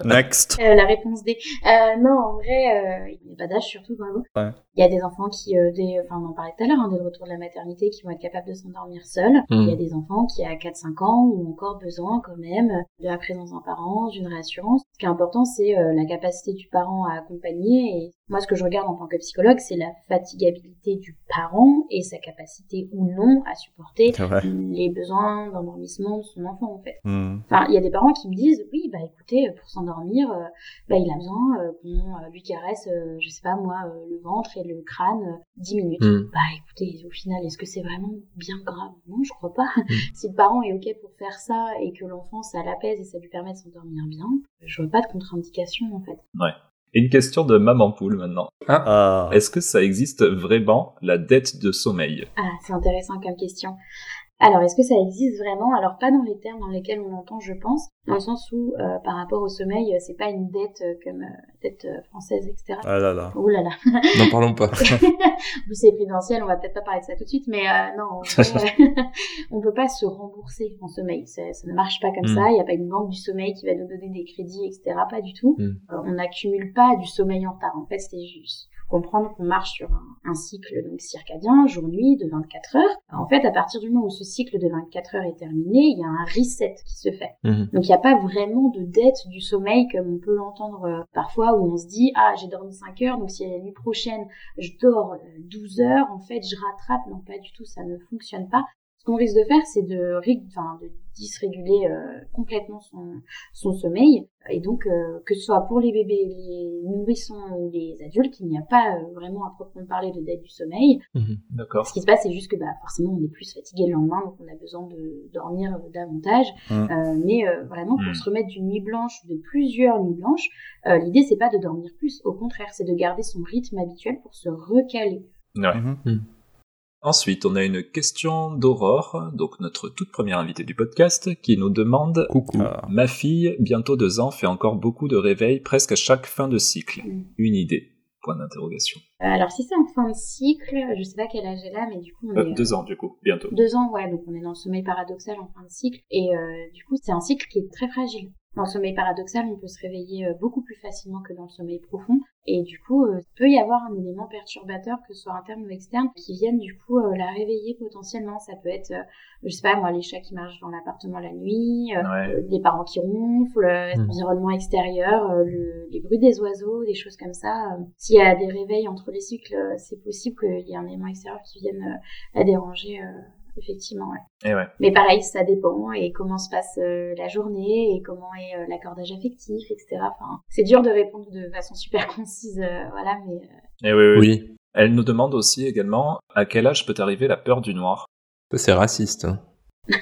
Next. Euh, la réponse D. Euh, non, en vrai, euh, il n'y a pas d'âge surtout, bravo. Ouais. Il y a des enfants qui, euh, dès, enfin, on en parlait tout à l'heure, hein, dès le retour de la maternité, qui vont être capables de s'endormir seuls. Hmm. Il y a des enfants qui, à 4-5 ans, ont encore besoin quand même de la présence d'un parent, d'une réassurance. Ce qui est important, c'est euh, la capacité du parent à accompagner. Et moi, ce que je regarde en tant que psychologue, c'est la fatigabilité du parent et sa capacité ou non à supporter les besoins d'endormissement de son enfant, en fait. Mhm. Enfin, il y a des parents qui me disent, oui, bah écoutez, pour s'endormir, euh, bah il a besoin euh, qu'on euh, lui caresse, je sais pas moi, le ventre et le crâne euh, 10 minutes. Hmm. Bah écoutez, au final, est-ce que c'est vraiment bien grave? Non, je crois pas. si le parent est ok pour faire ça et que l'enfant ça l'apaise et ça lui permet de s'endormir bien, je vois pas de contre-indication en fait. Une question de Maman Poule maintenant. Ah. Est-ce que ça existe vraiment, la dette de sommeil? Ah, c'est intéressant comme question. Alors, est-ce que ça existe vraiment? Alors, pas dans les termes dans lesquels on l'entend, je pense, dans le sens où, euh, par rapport au sommeil, euh, c'est pas une dette euh, comme euh, dette euh, française, etc. Ah là là. Ouh là là. N'en parlons pas. Vous c'est présidentiel, on va peut-être pas parler de ça tout de suite, mais euh, non, on peut pas se rembourser en sommeil. Ça, ça ne marche pas comme Mm. ça. Il n'y a pas une banque du sommeil qui va nous donner des crédits, etc. Pas du tout. Mm. Euh, on n'accumule pas du sommeil en retard. En fait, c'est juste comprendre qu'on marche sur un, un cycle donc circadien, jour-nuit, de 24 heures. En fait, à partir du moment où ce cycle de 24 heures est terminé, il y a un reset qui se fait. Mhm. Donc il n'y a pas vraiment de dette du sommeil comme on peut l'entendre euh, parfois où on se dit ah j'ai dormi 5 heures donc si la nuit prochaine je dors euh, 12 heures en fait je rattrape non pas du tout ça ne fonctionne pas ce qu'on risque de faire c'est de, enfin, de dysréguler euh, complètement son, son sommeil et donc euh, que ce soit pour les bébés les nourrissons ou les adultes il n'y a pas euh, vraiment à proprement parler de dette du sommeil Mhm. D'accord. ce qui se passe, c'est juste que bah, forcément, on est plus fatigué le lendemain, donc on a besoin de dormir davantage. Mm. Euh, mais euh, vraiment, pour Mm. se remettre d'une nuit blanche ou de plusieurs nuits blanches, euh, l'idée, c'est pas de dormir plus. Au contraire, c'est de garder son rythme habituel pour se recaler. Ouais. Ensuite, on a une question d'Aurore, donc notre toute première invitée du podcast, qui nous demande Coucou. Ah. Ma fille, bientôt deux ans, fait encore beaucoup de réveils presque à chaque fin de cycle. Mm. Une idée Point d'interrogation. Euh, alors, si c'est en fin de cycle, je sais pas quel âge elle a, mais du coup, on Euh, est... deux ans, du coup, bientôt. Deux ans, ouais, donc on est dans le sommeil paradoxal en fin de cycle. Et euh, du coup, c'est un cycle qui est très fragile. Dans le sommeil paradoxal, on peut se réveiller euh, beaucoup plus facilement que dans le sommeil profond. Et du coup, il peut y avoir un élément perturbateur, que ce soit interne ou externe, qui vienne du coup la réveiller potentiellement. Ça peut être, je sais pas moi, les chats qui marchent dans l'appartement la nuit, les parents qui ronflent, mmh. l'environnement extérieur, les bruits des oiseaux, des choses comme ça. S'il y a des réveils entre les cycles, c'est possible qu'il y ait un élément extérieur qui vienne à déranger effectivement. Et ouais. Mais pareil, ça dépend et comment se passe euh, la journée et comment est euh, l'accordage affectif, etc. Enfin, c'est dur de répondre de façon super concise, euh, voilà, mais. Et oui, oui. oui. Elle nous demande aussi également à quel âge peut arriver la peur du noir? C'est raciste. Hein.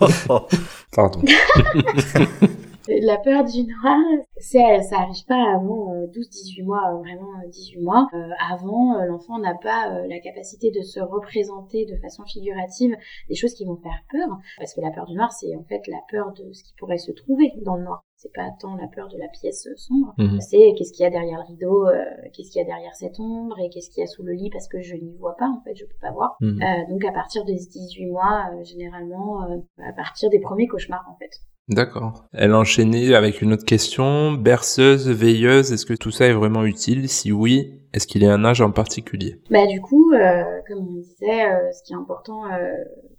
Pardon. La peur du noir, ça, ça arrive pas avant 12-18 mois, vraiment 18 mois. avant, l'enfant n'a pas la capacité de se représenter de façon figurative des choses qui vont faire peur, parce que la peur du noir, c'est en fait la peur de ce qui pourrait se trouver dans le noir. C'est pas tant la peur de la pièce sombre, mhm. c'est qu'est-ce qu'il y a derrière le rideau, qu'est-ce qu'il y a derrière cette ombre et qu'est-ce qu'il y a sous le lit parce que je n'y vois pas en fait, je peux pas voir. Mhm. donc à partir des 18 mois, généralement, à partir des premiers cauchemars en fait. D'accord. Elle enchaînait avec une autre question. Berceuse, veilleuse, est-ce que tout ça est vraiment utile? Si oui, est-ce qu'il y a un âge en particulier? Bah du coup, euh, comme on disait, euh, ce qui est important euh,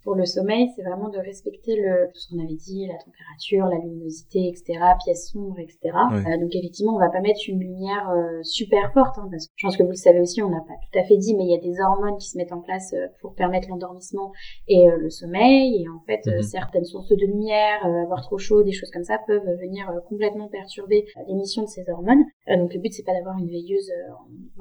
pour le sommeil, c'est vraiment de respecter le, tout ce qu'on avait dit, la température, la luminosité, etc., pièces sombres, etc. Euh, donc effectivement, on va pas mettre une lumière euh, super forte, hein, parce que je pense que vous le savez aussi, on n'a pas tout à fait dit, mais il y a des hormones qui se mettent en place euh, pour permettre l'endormissement et le sommeil. Et en fait, mhm. certaines sources de lumière, avoir trop chaud, des choses comme ça, peuvent venir complètement perturber l'émission de ces hormones. donc le but, c'est pas d'avoir une veilleuse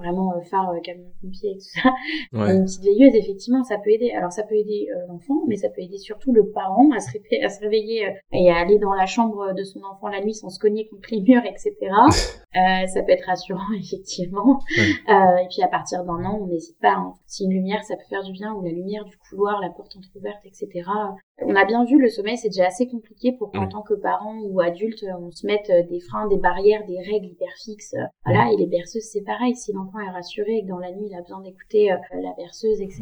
vraiment phare camion pompier et tout ça. Une petite veilleuse, effectivement, ça peut aider. Alors ça peut aider l'enfant mais ça peut aider surtout le parent à se, à se réveiller euh, et à aller dans la chambre de son enfant la nuit sans se cogner contre les murs, etc. euh, ça peut être rassurant, effectivement. Euh, et puis à partir d'un an, on n'hésite pas. Hein. Si une lumière, ça peut faire du bien, ou la lumière du couloir, la porte entrouverte, etc. On a bien vu, le sommeil, c'est déjà assez compliqué pour qu'en tant que parent ou adulte, on se mette euh, des freins, des barrières, des règles hyper fixes. Voilà, et les berceuses, c'est pareil. Si l'enfant est rassuré et que dans la nuit, il a besoin d'écouter la berceuse, etc.,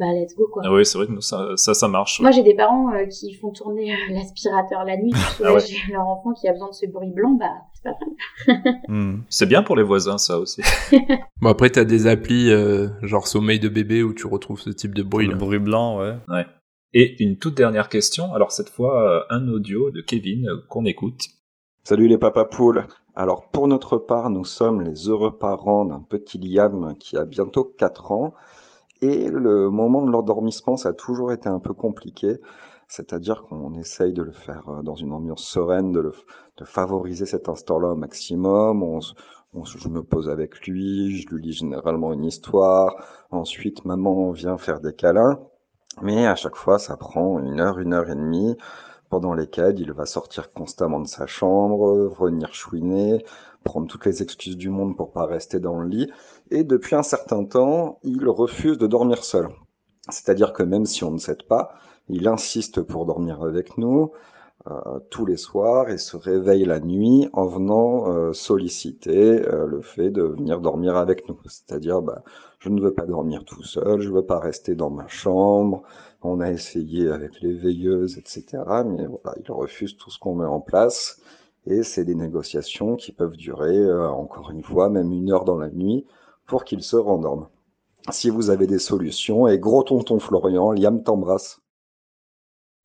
bah let's go quoi. Ah oui, c'est vrai que ça, ça, ça marche. Moi j'ai des parents euh, qui font tourner euh, l'aspirateur la nuit pour ah soulager leur enfant qui a besoin de ce bruit blanc, bah c'est pas mal. Hmm. C'est bien pour les voisins ça aussi. bon après t'as des applis euh, genre sommeil de bébé où tu retrouves ce type de bruit. Le bruit blanc, ouais. Ouais. Et une toute dernière question, alors cette fois un audio de Kevin qu'on écoute. Salut les papas poules. Alors pour notre part, nous sommes les heureux parents d'un petit Liam qui a bientôt 4 ans et le moment de l'endormissement, ça a toujours été un peu compliqué. C'est-à-dire qu'on essaye de le faire euh, dans une ambiance sereine, de, favoriser cet instant-là au maximum. On, je me pose avec lui, je lui lis généralement une histoire. Ensuite, maman vient faire des câlins. Mais à chaque fois, ça prend une heure, une heure et demie, pendant lesquelles il va sortir constamment de sa chambre, venir chouiner, prendre toutes les excuses du monde pour pas rester dans le lit. Et depuis un certain temps, il refuse de dormir seul. C'est-à-dire que même si on ne s'aide pas, il insiste pour dormir avec nous tous les soirs et se réveille la nuit en venant euh, solliciter euh, le fait de venir dormir avec nous. C'est-à-dire, bah, je ne veux pas dormir tout seul, je veux pas rester dans ma chambre. On a essayé avec les veilleuses, etc. Mais voilà, il refuse tout ce qu'on met en place. Et c'est des négociations qui peuvent durer, euh, encore une fois, même une heure dans la nuit, pour qu'il se rendorme. Si vous avez des solutions, et gros tonton Florian, Liam t'embrasse.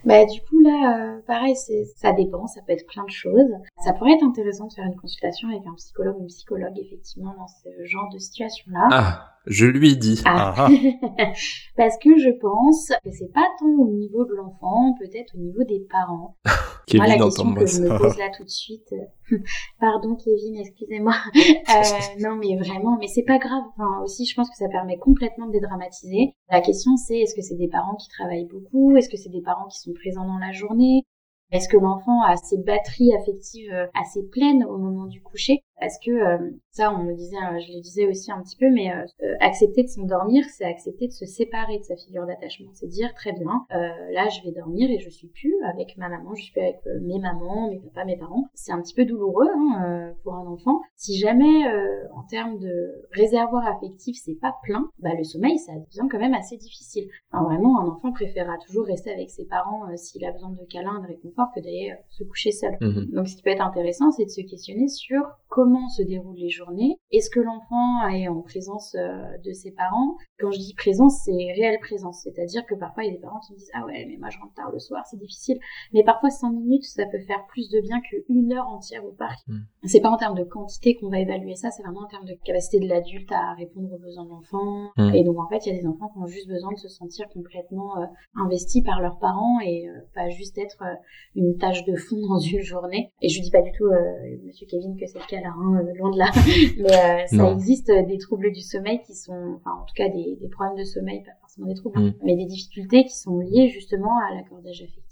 Bah du coup là, euh, pareil, ça dépend, ça peut être plein de choses. Ça pourrait être intéressant de faire une consultation avec un psychologue ou une psychologue effectivement dans ce genre de situation-là. Ah, je lui ai dit. Ah. ah, ah. Parce que je pense que c'est pas tant au niveau de l'enfant, peut-être au niveau des parents. Kevin la question que je me pose là tout de suite. Pardon Kevin, excusez-moi. Euh, non mais vraiment, mais c'est pas grave. Enfin aussi, je pense que ça permet complètement de dédramatiser. La question c'est est-ce que c'est des parents qui travaillent beaucoup? Est-ce que c'est des parents qui sont présents dans la journée? Est-ce que l'enfant a ses batteries affectives euh, assez pleines au moment du coucher? Parce que euh, ça, on me disait, euh, je le disais aussi un petit peu, mais euh, accepter de s'endormir, c'est accepter de se séparer de sa figure d'attachement. C'est dire très bien, là, je vais dormir et je suis plus avec ma maman, je suis plus avec mes mamans, mes papas, mes parents. C'est un petit peu douloureux hein, pour un enfant. Si jamais, en termes de réservoir affectif, c'est pas plein, bah le sommeil, ça devient quand même assez difficile. Enfin, vraiment, un enfant préférera toujours rester avec ses parents s'il a besoin de câlins, de réconfort, que d'aller se coucher seul. Mhm. Donc, ce qui peut être intéressant, c'est de se questionner sur comment se déroulent les journées. Est-ce que l'enfant est en présence euh, de ses parents? Quand je dis présence, c'est réelle présence. C'est-à-dire que parfois, il y a des parents qui me disent Ah ouais, mais moi je rentre tard le soir, c'est difficile. Mais parfois, 5 minutes, ça peut faire plus de bien qu'une heure entière au parc. Mm. C'est pas en termes de quantité qu'on va évaluer ça, c'est vraiment en termes de capacité de l'adulte à répondre aux besoins de l'enfant. Mm. Et donc, en fait, il y a des enfants qui ont juste besoin de se sentir complètement euh, investis par leurs parents et euh, pas juste être une tâche de fond dans une journée. Et je dis pas du tout, Monsieur Kevin, que c'est le cas là, hein, loin de là. Mais euh, ça Non. existe euh, des troubles du sommeil qui sont, enfin en tout cas des, des problèmes de sommeil, pas forcément des troubles, Mm. mais des difficultés qui sont liées justement à l'accordage affectif,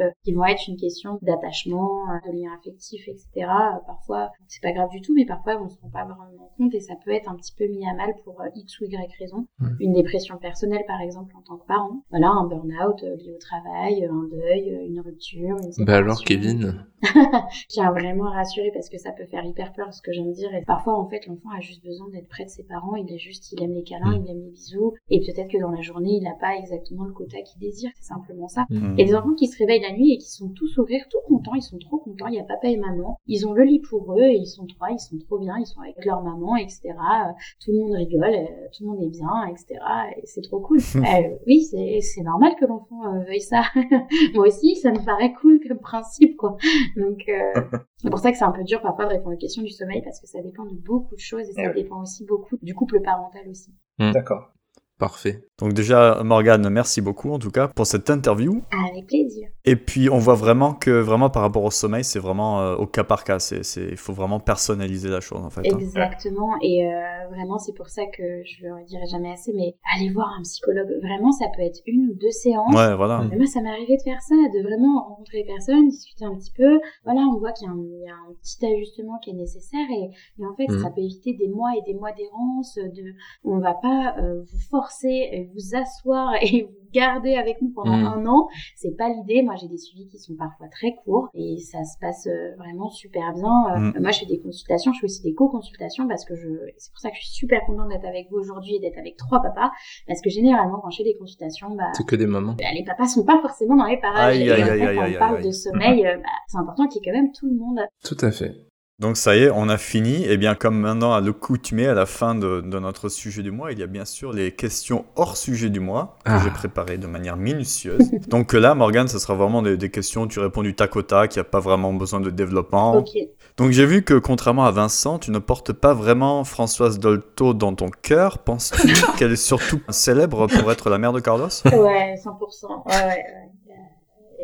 euh, qui vont être une question d'attachement, euh, de lien affectif, etc. Euh, parfois, c'est pas grave du tout, mais parfois on se rend pas vraiment compte et ça peut être un petit peu mis à mal pour X ou Y raison. Une dépression personnelle par exemple en tant que parent, voilà, un burn-out lié au travail, un deuil, une rupture, une Bah alors. Kevin, Je tiens vraiment à rassurer parce que ça peut faire hyper peur ce que je viens de dire. Et parfois, en fait, l'enfant a juste besoin d'être près de ses parents. Il est juste, il aime les câlins, Mm. il aime les bisous. Et peut-être que dans la journée, il n'a pas exactement le quota qu'il désire. C'est simplement ça. Mm. A des enfants qui se réveillent la nuit et qui sont tous sourires, tout contents. Ils sont trop contents. Il y a papa et maman. Ils ont le lit pour eux et ils sont trois. Ils sont trop bien. Ils sont avec leur maman, etc. Tout le monde rigole. euh, Tout le monde est bien, etc. Et c'est trop cool. Euh, oui, c'est normal que l'enfant euh, veuille ça. Moi aussi, ça me paraît cool comme principe, quoi. Donc, euh, c'est pour ça que c'est un peu dur parfois de répondre aux questions du sommeil parce que ça dépend de beaucoup de choses et ça Eh dépend aussi beaucoup du couple parental aussi. D'accord. Parfait. Donc déjà, Morgane, merci beaucoup en tout cas pour cette interview. Avec plaisir. Et puis on voit vraiment que vraiment par rapport au sommeil, c'est vraiment euh, au cas par cas. C'est, c'est, il faut vraiment personnaliser la chose en fait. hein. Exactement. Et euh, vraiment, c'est pour ça que je le redirai jamais assez, mais allez voir un psychologue. Vraiment, ça peut être une ou deux séances. Ouais, voilà. Mais moi, ça m'est arrivé de faire ça, de vraiment rencontrer les personnes, discuter un petit peu. Voilà, on voit qu'il y a un, il y a un petit ajustement qui est nécessaire et, et en fait, Mhm. ça peut éviter des mois et des mois d'errance. De, on va pas euh, vous forcer, euh, vous asseoir et vous garder avec nous pendant Mhm. un an. C'est pas l'idée. Moi, j'ai des suivis qui sont parfois très courts et ça se passe euh, vraiment super bien. Euh, Mhm. Moi, je fais des consultations, je fais aussi des co-consultations parce que je, c'est pour ça que je suis super contente d'être avec vous aujourd'hui et d'être avec trois papas parce que généralement, quand je fais des consultations, bah, C'est que des mamans. bah, les papas sont pas forcément dans les parages. Aïe, Et aïe, aïe, quand on parle de sommeil, bah, c'est important qu'il y ait quand même tout le monde. Tout à fait. Donc ça y est, on a fini. Et bien comme maintenant à l'accoutumée, à la fin de, de notre sujet du mois, il y a bien sûr les questions hors sujet du mois que Ah. j'ai préparées de manière minutieuse. Donc là, Morgane, ce sera vraiment des, des questions, tu réponds du tac au tac, il n'y a pas vraiment besoin de développement. Donc j'ai vu que contrairement à Vincent, tu ne portes pas vraiment Françoise Dolto dans ton cœur. Penses-tu qu'elle est surtout célèbre pour être la mère de Carlos? Ouais, 100%. Ouais, ouais, ouais.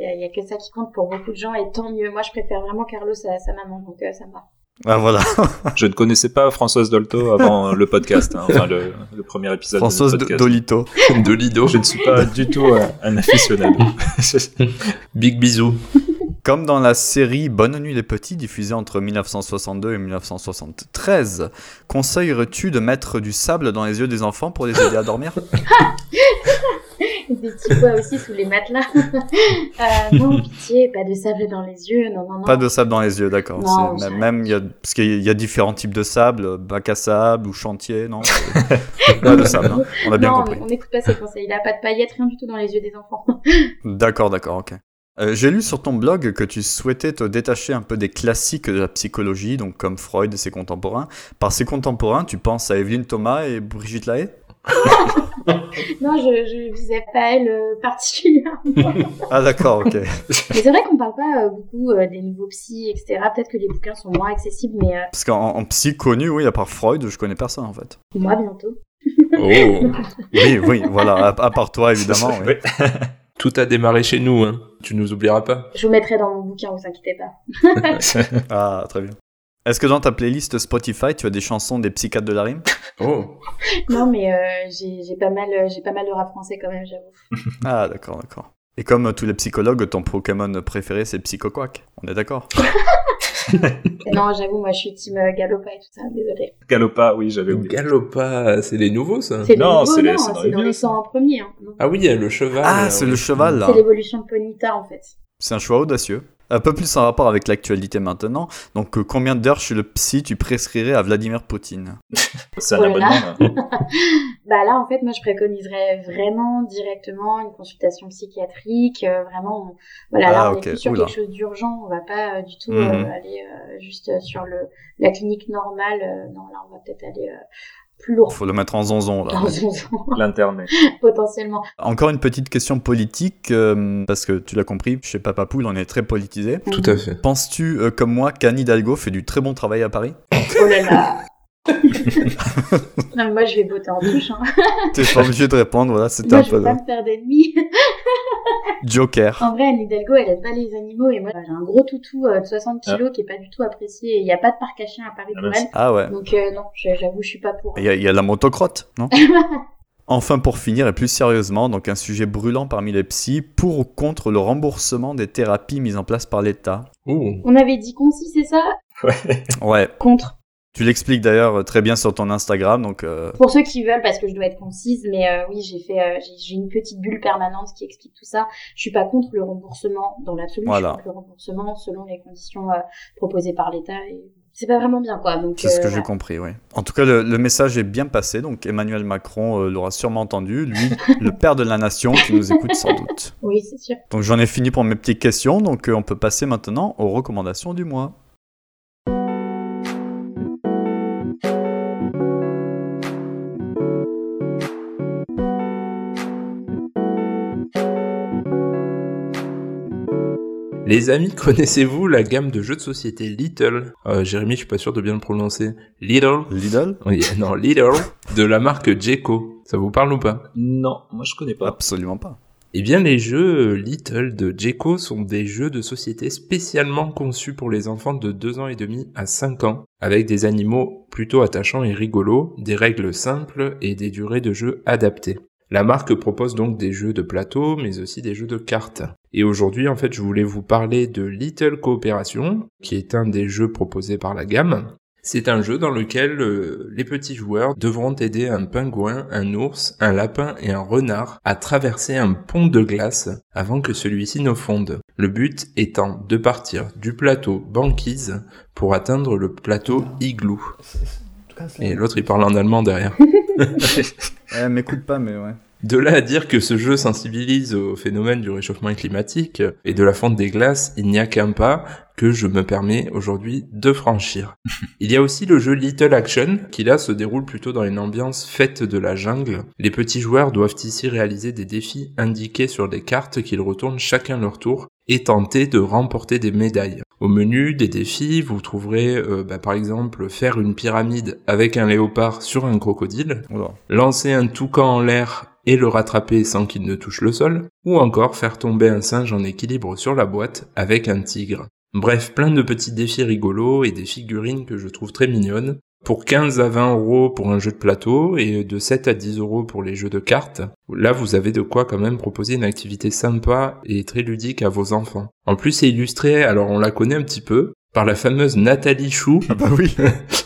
Il y, a que ça qui compte pour beaucoup de gens et tant mieux. Moi, je préfère vraiment Carlos à sa maman, donc euh, ça me va. Ah voilà, Je ne connaissais pas Françoise Dolto avant le podcast, hein, enfin le, le premier épisode Françoise du D- podcast. Dolito. De Lido. Je ne suis pas du tout un, un aficionado. Big bisous. Comme dans la série Bonne nuit les petits, diffusée entre 1962 et 1973, conseillerais-tu de mettre du sable dans les yeux des enfants pour les aider à dormir? Des petits pois aussi sous les matelas. euh, non, pitié, pas de sable dans les yeux. Non, non, non. Pas de sable dans les yeux, d'accord. Même, y a, parce qu'il y a différents types de sable, bac à sable ou chantier, non? Pas de sable, hein. on a bien non, compris. on n'écoute pas ces conseils-là. Pas de paillettes, rien du tout dans les yeux des enfants. D'accord, d'accord, ok. Euh, J'ai lu sur ton blog que tu souhaitais te détacher un peu des classiques de la psychologie, donc comme Freud et ses contemporains. Par ses contemporains, tu penses à Evelyne Thomas et Brigitte Lahaye? non, je, je visais pas elle euh, particulièrement. Ah d'accord, ok. mais c'est vrai qu'on parle pas euh, beaucoup euh, des nouveaux psys, etc. Peut-être que les bouquins sont moins accessibles, mais euh, Parce qu'en en psy connu, oui, à part Freud, je connais personne en fait. moi bientôt. Oh. Oui, oui, voilà, à, à part toi évidemment. oui. Tout a démarré chez nous, hein. Tu nous oublieras pas. Je vous mettrai dans mon bouquin, vous inquiétez pas. Ah, très bien. Est-ce que dans ta playlist Spotify, tu as des chansons des psychiatres de la rime? Oh. Non, mais euh, j'ai pas mal, euh, j'ai pas mal de rap français quand même, j'avoue. Ah, d'accord, d'accord. Et comme tous les psychologues, ton Pokémon préféré, c'est Psychoquack. On est d'accord? Non, j'avoue, moi je suis team euh, Galopa et tout ça, désolé. Galopa, oui, j'avais oublié. Galopa, c'est les nouveaux ça? C'est les Non, nouveaux, c'est les- non, c'est dans c'est les dans les ça. 100 en premier. Hein. Ah oui, il y a le cheval. Ah, c'est oui. le cheval là. C'est l'évolution de Ponita en fait. C'est un choix audacieux. Un peu plus en rapport avec l'actualité maintenant. Donc, euh, combien d'heures chez le psy tu prescrirais à Vladimir Poutine C'est un là là. abonnement. là. Bah là, en fait, moi, je préconiserais vraiment directement une consultation psychiatrique. euh, vraiment, on- voilà, là, Ah, on ok. est plus sur Oula. quelque chose d'urgent. On va pas euh, du tout Mhm. euh, aller euh, juste euh, sur le la clinique normale. euh, non, là, on va peut-être aller euh, plus lourd. Faut le mettre en zonzon là. Son sens, L'internet. potentiellement. Encore une petite question politique, euh, parce que tu l'as compris, chez Papa Poule, on est très politisé. Tout à fait. Penses-tu, euh, comme moi, qu'Anne Hidalgo fait du très bon travail à Paris? Oh là là. Non, mais moi, je vais voter en touche. Hein. T'es pas obligé de répondre, voilà, c'était Moi, un je peu veux pas me faire d'ennemis. Joker. En vrai, Anne Hidalgo, elle aime pas les animaux. Et moi, j'ai un gros toutou euh, de 60 kilos qui est pas du tout apprécié. Et il y a pas de parc à chiens à Paris Ah, pour merci. elle. Ah ouais. Donc euh, non, je- j'avoue, je suis pas pour. Il y, a- il y a la motocrotte, non? Enfin, pour finir, et plus sérieusement, donc un sujet brûlant parmi les psys, pour ou contre le remboursement des thérapies mises en place par l'État? Ouh. On avait dit concis, c'est ça? Ouais. Ouais, Contre. Tu l'expliques d'ailleurs très bien sur ton Instagram, donc euh, Pour ceux qui veulent, parce que je dois être concise, mais euh, oui, j'ai fait, euh, j'ai- une petite bulle permanente qui explique tout ça. Je suis pas contre le remboursement dans l'absolu. Voilà. Je suis contre le remboursement selon les conditions euh, proposées par l'État. Et c'est pas vraiment bien, quoi. C'est ce euh, que j'ai compris, oui. En tout cas, le, le message est bien passé, donc Emmanuel Macron euh, l'aura sûrement entendu, lui, le père de la nation, qui nous écoute sans doute. Oui, c'est sûr. Donc j'en ai fini pour mes petites questions, donc euh, on peut passer maintenant aux recommandations du mois. Les amis, connaissez-vous la gamme de jeux de société Little? Euh, Jérémy, je suis pas sûr de bien le prononcer. Little? Lidl? Oui, non, Little, de la marque Jeco. Ça vous parle ou pas? Non, moi je connais pas. Absolument pas. Eh bien, les jeux euh, Little de Jeco sont des jeux de société spécialement conçus pour les enfants de 2 ans et demi à 5 ans, avec des animaux plutôt attachants et rigolos, des règles simples et des durées de jeu adaptées. La marque propose donc des jeux de plateau, mais aussi des jeux de cartes. Et aujourd'hui, en fait, je voulais vous parler de Little Coopération, qui est un des jeux proposés par la gamme. C'est un jeu dans lequel euh, les petits joueurs devront aider un pingouin, un ours, un lapin et un renard à traverser un pont de glace avant que celui-ci ne fonde. Le but étant de partir du plateau banquise pour atteindre le plateau igloo. Et l'autre il parle en allemand derrière. Eh, m'écoute pas, mais ouais. De là à dire que ce jeu sensibilise au phénomène du réchauffement climatique et de la fonte des glaces, il n'y a qu'un pas que je me permets aujourd'hui de franchir. Il y a aussi le jeu Little Action, qui là se déroule plutôt dans une ambiance faite de la jungle. Les petits joueurs doivent ici réaliser des défis indiqués sur des cartes qu'ils retournent chacun leur tour et tenter de remporter des médailles. Au menu des défis, vous trouverez euh, bah, par exemple faire une pyramide avec un léopard sur un crocodile, lancer un toucan en l'air et le rattraper sans qu'il ne touche le sol, ou encore faire tomber un singe en équilibre sur la boîte avec un tigre. Bref, plein de petits défis rigolos et des figurines que je trouve très mignonnes. Pour 15 à 20 euros pour un jeu de plateau et de 7 à 10 euros pour les jeux de cartes, là vous avez de quoi quand même proposer une activité sympa et très ludique à vos enfants. En plus c'est illustré, alors on la connaît un petit peu, par la fameuse Nathalie Chou, Ah bah oui.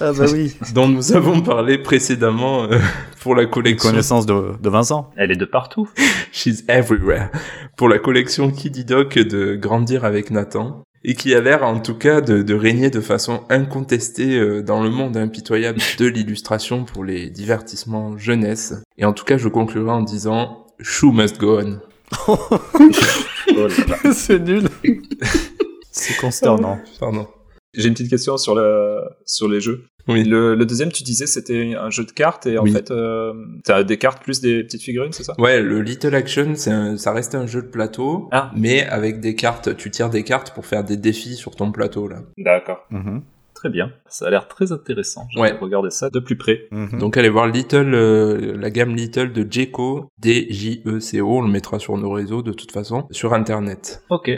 ah bah oui. dont nous avons parlé précédemment euh, pour la collection Connaissance de, de Vincent. Elle est de partout. She's Everywhere, pour la collection Kiddy Doc de Grandir avec Nathan, et qui a l'air en tout cas de, de régner de façon incontestée euh, dans le monde impitoyable de l'illustration pour les divertissements jeunesse. Et en tout cas, je conclurai en disant Shoe must go on. Oh. C'est nul. C'est consternant. Pardon. J'ai une petite question sur le sur les jeux. Oui. Le, le deuxième, tu disais, c'était un jeu de cartes et en Oui. fait, euh, t'as des cartes plus des petites figurines, c'est ça? Ouais, le Little Action, c'est ça reste un jeu de plateau, Ah. mais avec des cartes. Tu tires des cartes pour faire des défis sur ton plateau là. D'accord. Mhm. Très bien. Ça a l'air très intéressant. Je Ouais. vais regarder ça de plus près. Mhm. Donc allez voir Little, euh, la gamme Little de Jeco, D-J-E-C-O, on le mettra sur nos réseaux de toute façon, sur internet. Ok.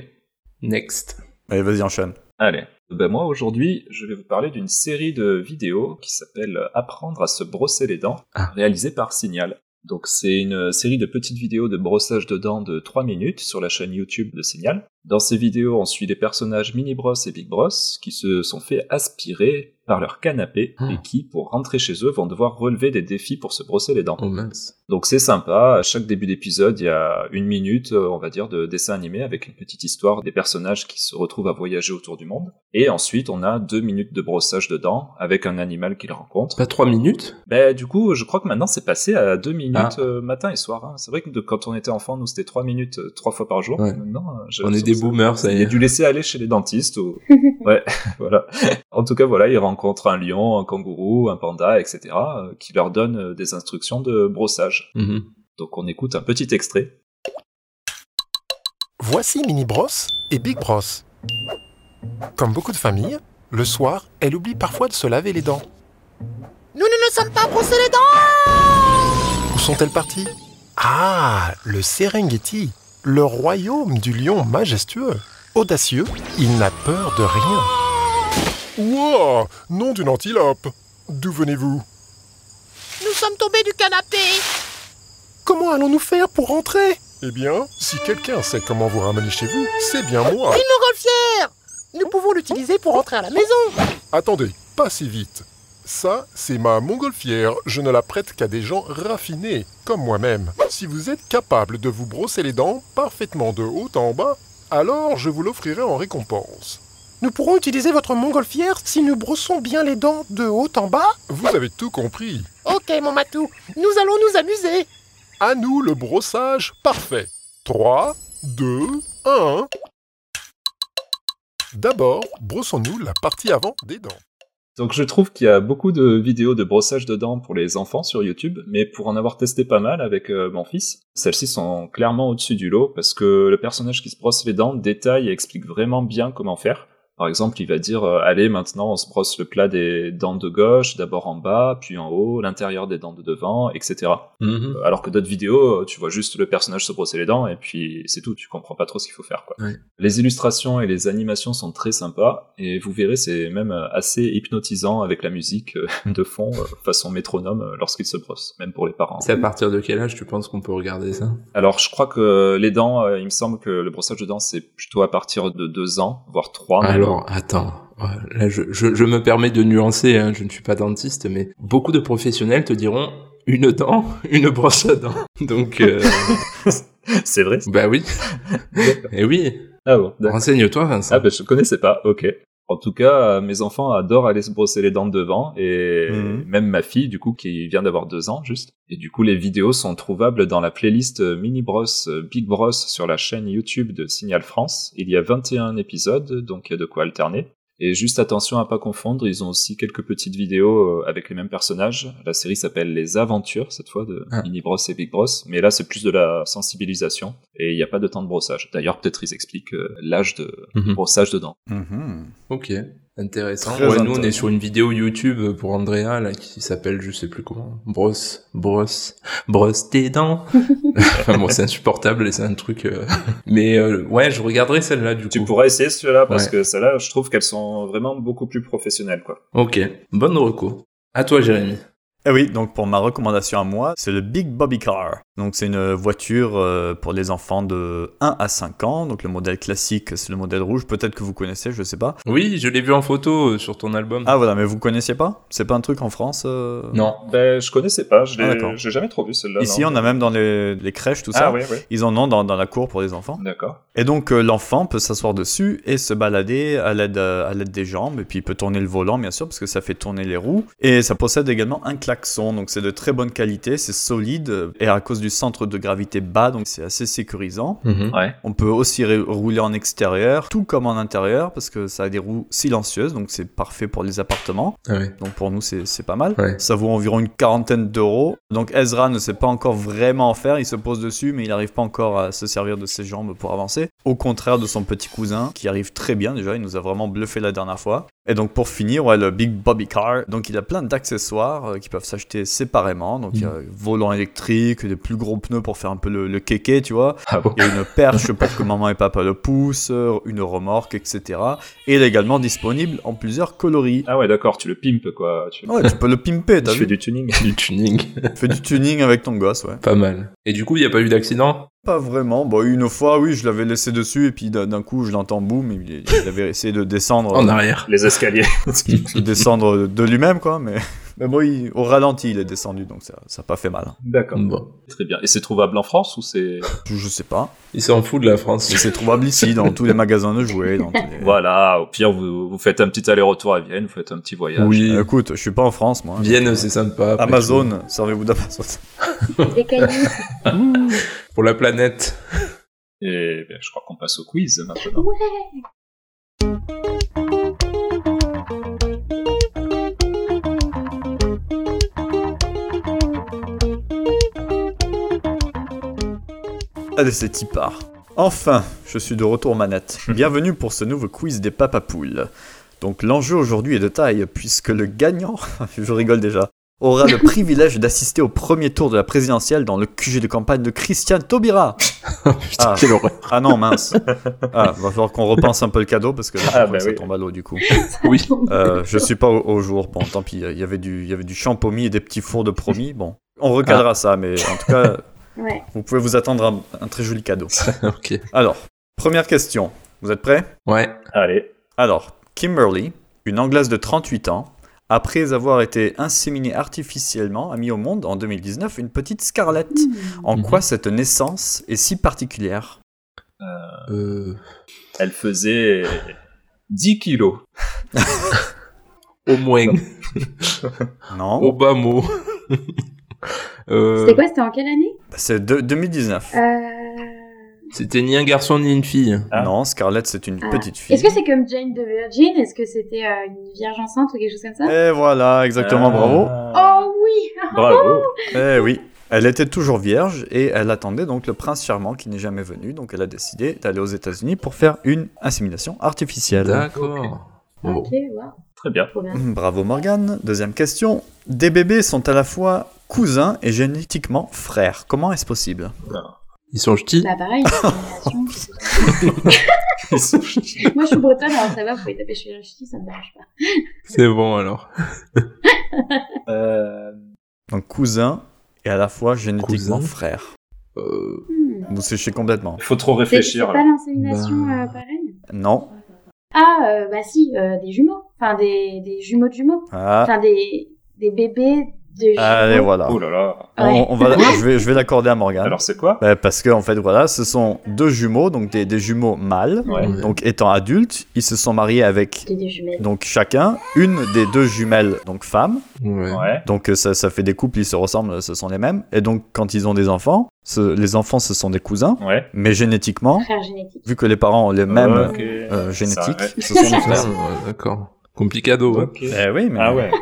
Next. Allez, vas-y, enchaîne. Allez. Ben moi aujourd'hui, je vais vous parler d'une série de vidéos qui s'appelle Apprendre à se brosser les dents, Ah. réalisée par Signal. Donc c'est une série de petites vidéos de brossage de dents de 3 minutes sur la chaîne YouTube de Signal. Dans ces vidéos, on suit les personnages Mini Bros et Big Bros qui se sont fait aspirer par leur canapé Ah. et qui, pour rentrer chez eux, vont devoir relever des défis pour se brosser les dents. Oh mince. Donc c'est sympa, à chaque début d'épisode, il y a une minute, euh, on va dire, de dessin animé avec une petite histoire des personnages qui se retrouvent à voyager autour du monde. Et ensuite, on a deux minutes de brossage de dents avec un animal qu'ils rencontrent. Pas trois minutes? Ben, du coup, je crois que maintenant c'est passé à deux minutes Ah. euh, matin et soir. hein. C'est vrai que de- quand on était enfant, nous c'était trois minutes euh, trois fois par jour. Ouais. Maintenant, euh, On est des ça- boomers, ça y Il a est. dû laisser aller chez les dentistes. Ou... ouais, voilà. En tout cas, voilà, ils rencontrent un lion, un kangourou, un panda, etc., euh, qui leur donnent euh, des instructions de brossage. Mhm. Donc on écoute un petit extrait. Voici Mini Bros et Big Bros. Comme beaucoup de familles, le soir, elle oublie parfois de se laver les dents. Nous ne nous sommes pas brossés les dents Où sont-elles parties? Ah, le Serengeti, le royaume du lion majestueux. Audacieux, il n'a peur de rien. Ouah, nom d'une antilope. D'où venez-vous? Nous sommes tombés du canapé Comment allons-nous faire pour rentrer? Eh bien, si quelqu'un sait comment vous ramener chez vous, c'est bien moi. Une montgolfière Nous pouvons l'utiliser pour rentrer à la maison Attendez, pas si vite. Ça, c'est ma montgolfière. Je ne la prête qu'à des gens raffinés, comme moi-même. Si vous êtes capable de vous brosser les dents parfaitement de haut en bas, alors je vous l'offrirai en récompense. Nous pourrons utiliser votre montgolfière si nous brossons bien les dents de haut en bas Vous avez tout compris. Ok, mon matou, nous allons nous amuser À nous le brossage parfait. 3, 2, 1. D'abord, brossons-nous la partie avant des dents. Donc je trouve qu'il y a beaucoup de vidéos de brossage de dents pour les enfants sur YouTube, mais pour en avoir testé pas mal avec euh, mon fils, celles-ci sont clairement au-dessus du lot parce que le personnage qui se brosse les dents détaille et explique vraiment bien comment faire. Par exemple, il va dire euh, allez maintenant on se brosse le plat des dents de gauche, d'abord en bas, puis en haut, l'intérieur des dents de devant, etc. Mhm. Alors que d'autres vidéos, euh, tu vois juste le personnage se brosser les dents et puis c'est tout, tu comprends pas trop ce qu'il faut faire quoi. Ouais. Les illustrations et les animations sont très sympas et vous verrez c'est même euh, assez hypnotisant avec la musique euh, de fond euh, façon métronome euh, lorsqu'il se brosse, même pour les parents. C'est à partir de quel âge tu penses qu'on peut regarder ça? Alors je crois que les dents, euh, il me semble que le brossage de dents c'est plutôt à partir de deux ans, voire trois. même. Alors, attends. Là, je, je, je me permets de nuancer, hein, je ne suis pas dentiste, mais beaucoup de professionnels te diront une dent, une brosse à dents. Donc, euh, c'est vrai. bah oui. Et oui. Ah bon. Renseigne-toi, Vincent. Ah ben je connaissais pas. Ok. En tout cas, euh, mes enfants adorent aller se brosser les dents devant et Mhm. même ma fille, du coup, qui vient d'avoir deux ans juste. Et du coup, les vidéos sont trouvables dans la playlist euh, Mini Bros euh, Big Bros sur la chaîne YouTube de Signal France. Il y a 21 épisodes, donc il y a de quoi alterner. Et juste attention à pas confondre, ils ont aussi quelques petites vidéos euh, avec les mêmes personnages. La série s'appelle Les Aventures, cette fois, de Ah. Mini Bros et Big Bros. Mais là, c'est plus de la sensibilisation. Et il n'y a pas de temps de brossage. D'ailleurs, peut-être ils expliquent euh, l'âge de Mhm. brossage de dents. Mhm. Ok, intéressant. Ouais, nous on est sur une vidéo YouTube pour Andrea là qui s'appelle je sais plus comment. Brosse, brosse, brosse tes dents. enfin bon, c'est insupportable et c'est un truc. euh, Mais euh, ouais, je regarderai celle-là du Tu coup. pourras essayer ceux-là parce Ouais. que celles-là, je trouve qu'elles sont vraiment beaucoup plus professionnelles, quoi. Ok, bonne reco. À toi, Jérémy. Eh oui, donc pour ma recommandation à moi, c'est le Big Bobby Car. Donc c'est une voiture euh, pour les enfants de 1 à 5 ans. Donc le modèle classique, c'est le modèle rouge. Peut-être que vous connaissez, je sais pas. Oui, je l'ai vu en photo euh, sur ton album. Ah voilà, mais vous connaissiez pas? C'est pas un truc en France euh? Non. Ben, je connaissais pas, je Ah, l'ai, jamais trop vu celle-là. Ici, non. on a même dans les, les crèches, tout ça. Ah oui, oui. Ils en ont dans, dans la cour pour les enfants. D'accord. Et donc euh, l'enfant peut s'asseoir dessus et se balader à l'aide à l'aide des jambes et puis il peut tourner le volant bien sûr parce que ça fait tourner les roues et ça possède également un klaxon donc c'est de très bonne qualité, c'est solide et à cause du centre de gravité bas donc c'est assez sécurisant. Mhm. Ouais. On peut aussi rouler en extérieur, tout comme en intérieur parce que ça a des roues silencieuses donc c'est parfait pour les appartements. Ah ouais. Donc pour nous, c'est c'est pas mal. Ouais. Ça vaut environ une quarantaine d'euros. Donc Ezra ne sait pas encore vraiment en faire. Il se pose dessus, mais il n'arrive pas encore à se servir de ses jambes pour avancer. Au contraire de son petit cousin, qui arrive très bien déjà. Il nous a vraiment bluffé la dernière fois. Et donc pour finir, ouais, le Big Bobby Car. Donc il a plein d'accessoires euh, qui peuvent s'acheter séparément. Donc il y a volant électrique, des plus gros pneus pour faire un peu le, le kéké, tu vois. Ah bon. Il y a une perche pour que maman et papa le poussent, une remorque, etc. Et il est également disponible en plusieurs coloris. Ah ouais, d'accord, tu le pimpes, quoi. Tu, Ouais, tu peux le pimper, t'as tu vu fais du tuning. Du tuning. Fais du tuning avec ton gosse, ouais. Pas mal. Et du coup, il n'y a pas eu d'accident? Pas vraiment. Bon, une fois, oui, je l'avais laissé dessus et puis d'un coup, je l'entends boum. Il, il avait essayé de descendre, En arrière. Les escaliers. de descendre de lui-même, quoi. Mais, mais bon, il- au ralenti, il est descendu, donc ça, ça a pas fait mal. D'accord. Bon. Très bien. Et c'est trouvable en France ou c'est... Je, je sais pas. Il s'en fout de la France. Et c'est trouvable ici, dans tous les magasins de jouets. Dans tous les- Voilà, au pire, vous, vous faites un petit aller-retour à Vienne, vous faites un petit voyage. Oui. Euh, Écoute, je suis pas en France, moi. Vienne, c'est sympa. Amazon, servez-vous d'Amazon. Des cailloux. Pour la planète. Et ben, je crois qu'on passe au quiz maintenant. Ouais. Allez, c'est y part. Enfin, je suis de retour aux manettes. Bienvenue pour ce nouveau quiz des papapoules. Donc l'enjeu aujourd'hui est de taille, puisque le gagnant, je rigole déjà, aura le privilège d'assister au premier tour de la présidentielle dans le QG de campagne de Christian Taubira. Putain, Ah. quelle horreur. Ah non, mince. Ah, va falloir qu'on repense un peu le cadeau, parce que là, Ah, bah ça oui. tombe à l'eau du coup. Oui. Euh, je suis pas au, au jour. Bon, tant pis. Il y avait du, il y avait du champomis et des petits fours de promis. Bon, on recadrera ça, mais en tout cas, Ouais. vous pouvez vous attendre à un- un très joli cadeau. ok. Alors, première question. Vous êtes prêts? Ouais. Allez. Alors, Kimberly, une Anglaise de 38 ans, après avoir été inséminée artificiellement, a mis au monde en 2019 une petite Scarlett. En Mhm. quoi cette naissance est si particulière? Euh, Elle faisait 10 kilos. au moins. Non Au bas mot. Euh, C'était quoi C'était en quelle année? C'est de- 2019. euh... C'était ni un garçon ni une fille. Ah. Non, Scarlett, c'est une ah. petite fille. Est-ce que c'est comme Jane de Virgin? Est-ce que c'était euh, une vierge enceinte ou quelque chose comme ça? Et voilà, exactement, bravo. Ah. Oh oui Bravo. Eh oui. Elle était toujours vierge et elle attendait donc le prince charmant qui n'est jamais venu. Donc elle a décidé d'aller aux États-Unis pour faire une insémination artificielle. D'accord. Ok, wow. Très bien. Bien. Bravo Morgane. Deuxième question. Des bébés sont à la fois cousins et génétiquement frères. Comment est-ce possible? Ils sont ch'tis. Bah pareil, discrimination, tout ça. Moi je suis bretonne, alors ça va, vous pouvez taper chez les ch'tis, ça me dérange pas. C'est bon alors. Euh, Donc cousin et à la fois génétiquement Cousin. frère. Euh, Hmm. Vous séchez complètement. Il faut trop C'est c'est réfléchir. pas l'insémination Bah. euh, pareil Non. Ah, euh, bah si, euh, des jumeaux. Enfin, des, des jumeaux de jumeaux. Ah. Enfin, des, des bébés Allez voilà. Oh là là. On, on va, je vais, je vais l'accorder à Morgane. Alors c'est quoi? Bah, parce que en fait voilà, ce sont deux jumeaux, donc des, des jumeaux mâles. Ouais. Donc étant adultes, ils se sont mariés avec Des, jumelles. donc chacun une des deux jumelles donc femmes. ouais. Donc euh, ça, ça fait des couples, ils se ressemblent, ce sont les mêmes. Et donc quand ils ont des enfants, ce- les enfants ce sont des cousins, Ouais. mais génétiquement, Frère génétique. vu que les parents ont les mêmes euh, génétiques, ce sont des Ah, frères. ouais, D'accord. Complicado. hein. Eh oui, mais Ah ouais.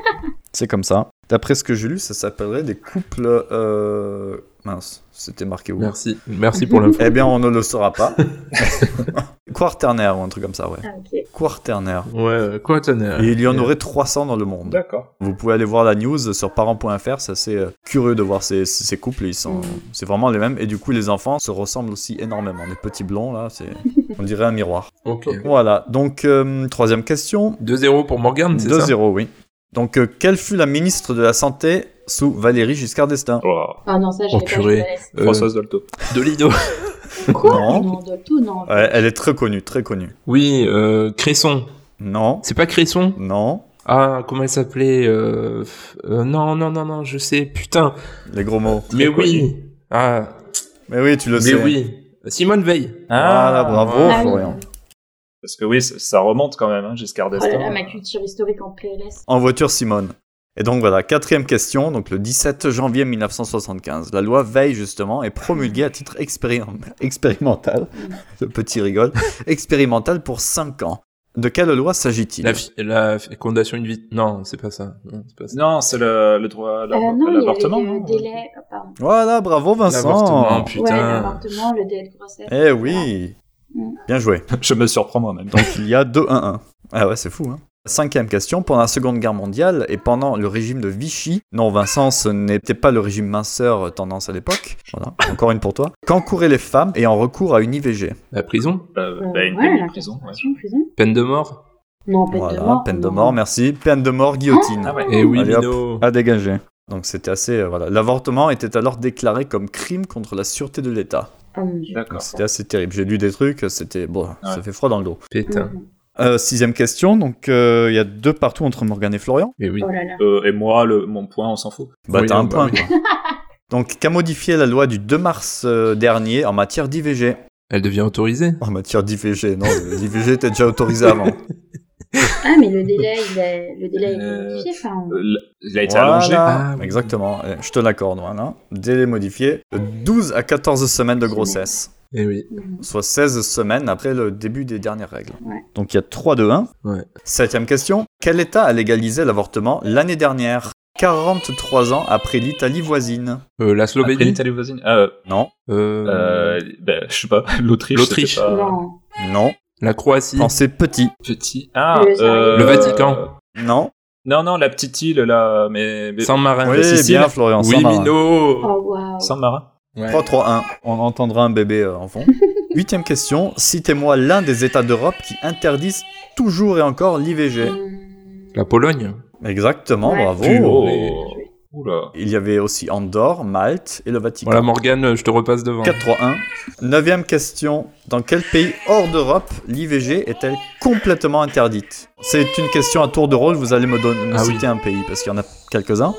c'est comme ça. D'après ce que j'ai lu, ça s'appellerait des couples. Euh... Mince, c'était marqué où Merci. Merci pour l'info. Eh bien, on ne le saura pas. Quaternaire ou un truc comme ça, ouais. Ah, ok. Quaternaire. Ouais, quoi, Tanner Et il y en aurait 300 dans le monde. D'accord. Vous pouvez aller voir la news sur parents.fr, c'est assez euh, curieux de voir ces, ces couples, ils sont, Mm. c'est vraiment les mêmes. Et du coup, les enfants se ressemblent aussi énormément. Les petits blonds, là, c'est, on dirait un miroir. Ok. Voilà, donc euh, troisième question. 2-0 pour Morgane, c'est ça? 2-0, oui. Donc, euh, quelle fut la ministre de la Santé sous Valérie Giscard d'Estaing? Oh, Ah non, ça, je Oh, pas, purée. Euh, Françoise Dolto. Dolido. Quoi? Non. Non, non. Ouais, Elle est très connue, très connue. Oui, euh, Cresson. Non, C'est pas Cresson? Non, Ah, comment elle s'appelait euh, euh, Non, non, non, non, je sais. Putain. les gros mots. Mais oui. Ah, Mais oui, tu le mais sais. oui. Simone Veil. Voilà, bravo, Ah oui. Parce que oui, ça, remonte quand même, hein, Giscard Oh d'Estaing. là, ma culture historique en PLS. En voiture, Simone. Et donc voilà, quatrième question, donc le 17 janvier 1975. La loi Veil, justement, est promulguée à titre expérim- expérimental, le petit rigole, expérimental pour 5 ans. De quelle loi s'agit-il? La, la fécondation in vitro. Non, c'est pas ça. Non, c'est le, le droit à Euh, l'avortement. le délai. pardon. Voilà, bravo L'avortement, Vincent Ouais, putain. l'avortement, le délai de grossesse. Eh oui Mm. Bien joué. Je me surprends moi-même. Donc il y a 2-1-1. Ah ouais, c'est fou, hein Cinquième question. Pendant la Seconde Guerre mondiale et pendant le régime de Vichy, non Vincent, ce n'était pas le régime minceur euh, tendance à l'époque, voilà, encore une pour toi, qu'encouraient les femmes ayant recours à une IVG La prison? Euh, Euh, bah, une ouais, peine de la prison. ouais. constitution, prison. Peine de mort? Non, peine de Voilà, mort. peine de mort, merci. Peine de mort, guillotine. Ah ouais. Eh oui, Allez, hop. Mino. À dégager. Donc c'était assez... euh, voilà. L'avortement était alors déclaré comme crime contre la sûreté de l'État. Oh mon dieu. D'accord. C'était assez terrible. J'ai lu des trucs, c'était bon, ça fait froid dans le dos. Pétain. Mhm. Euh, sixième question, donc euh, il y a deux partout entre Morgane et Florian. Mais oui. Oh là là. Euh, et moi, le, mon point, on s'en fout. Bah Oui, t'as un bah point. oui. quoi. donc qu'a modifié la loi du 2 mars euh, dernier en matière d'IVG Elle devient autorisée. En matière d'IVG, non, l'IVG était déjà autorisé avant. Ah, mais le délai, il est, le délai est Euh, modifié. Enfin, Euh, Il a été Voilà, allongé. Ah, oui. exactement. Eh, Je te l'accorde, voilà. Délai modifié, de 12 à 14 semaines de grossesse. Eh oui. soit 16 semaines après le début des dernières règles. Ouais. Donc il y a 3 de 1. Ouais. Septième question. Quel État a légalisé l'avortement l'année dernière 43 ans après l'Italie voisine? Euh, la Après Slovénie. l'Italie voisine. Ah, euh, Non, Euh, euh, ben, je sais pas. L'Autriche. L'Autriche. c'était pas- non. non. La Croatie. Pensez petit. Petit. Ah, Le- euh, Le Vatican. Non. Non, non, la petite île là, mais. mais- San Marin. Oui, bien Florian. Oui, San Marin. Mino. Oh waouh. San Marin. Ouais. 3-3-1. On entendra un bébé euh, en fond. Huitième question. Citez-moi l'un des États d'Europe qui interdisent toujours et encore l'IVG. Mhm. La Pologne. Exactement, Ouais. bravo. Tu- Oh. Oula. Il y avait aussi Andorre, Malte et le Vatican. Voilà, Morgane, je te repasse devant. 4-3-1. Neuvième question. Dans quel pays hors d'Europe l'IVG est-elle complètement interdite? C'est une question à tour de rôle. Vous allez me, donner, me Ah oui. citer un pays parce qu'il y en a quelques-uns.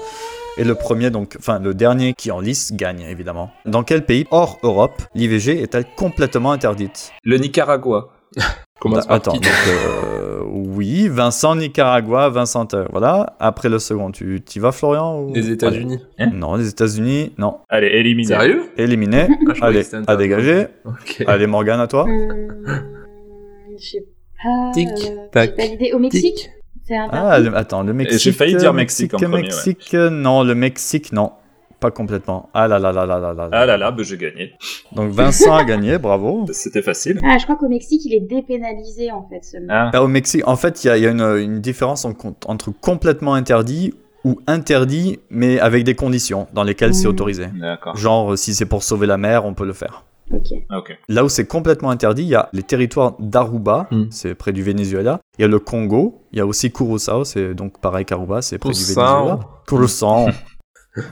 Et le premier, donc, enfin, le dernier qui en liste gagne, évidemment. Dans quel pays hors Europe l'IVG est-elle complètement interdite? Le Nicaragua. Commence Bah, par Attends, qui donc, euh, oui, Vincent Nicaragua, Vincent, euh, voilà. Après le second, tu y vas, Florian ou... Les États-Unis. Hein Non, les États-Unis, non. Allez, éliminé. Sérieux? Éliminé. Ah, Allez, à dégager. Ok. Allez, Morgane, à toi. Hum, Je sais pas. Tic, euh, tac, j'ai pas l'idée. Au Mexique Tic. C'est un Ah, le- attends, le Mexique. j'ai failli dire euh, Mexique en premier. Mexique, euh, non, le Mexique, non. Pas complètement. Ah là là là là là là. Ah là là, bah, j'ai gagné. Donc Vincent a gagné, bravo. C'était facile. Ah, je crois qu'au Mexique, il est dépénalisé en fait seulement. Ah, au Mexique, en fait, il y a, il y a une, une différence en- entre complètement interdit ou interdit, mais avec des conditions dans lesquelles c'est Mm. autorisé. d'accord. Genre, si c'est pour sauver la mer, on peut le faire. Ok. Ok. Là où c'est complètement interdit, il y a les territoires d'Aruba, Mm. c'est près du Venezuela. Il y a le Congo, il y a aussi Curaçao, c'est donc pareil qu'Aruba, c'est près du Venezuela. Curaçao.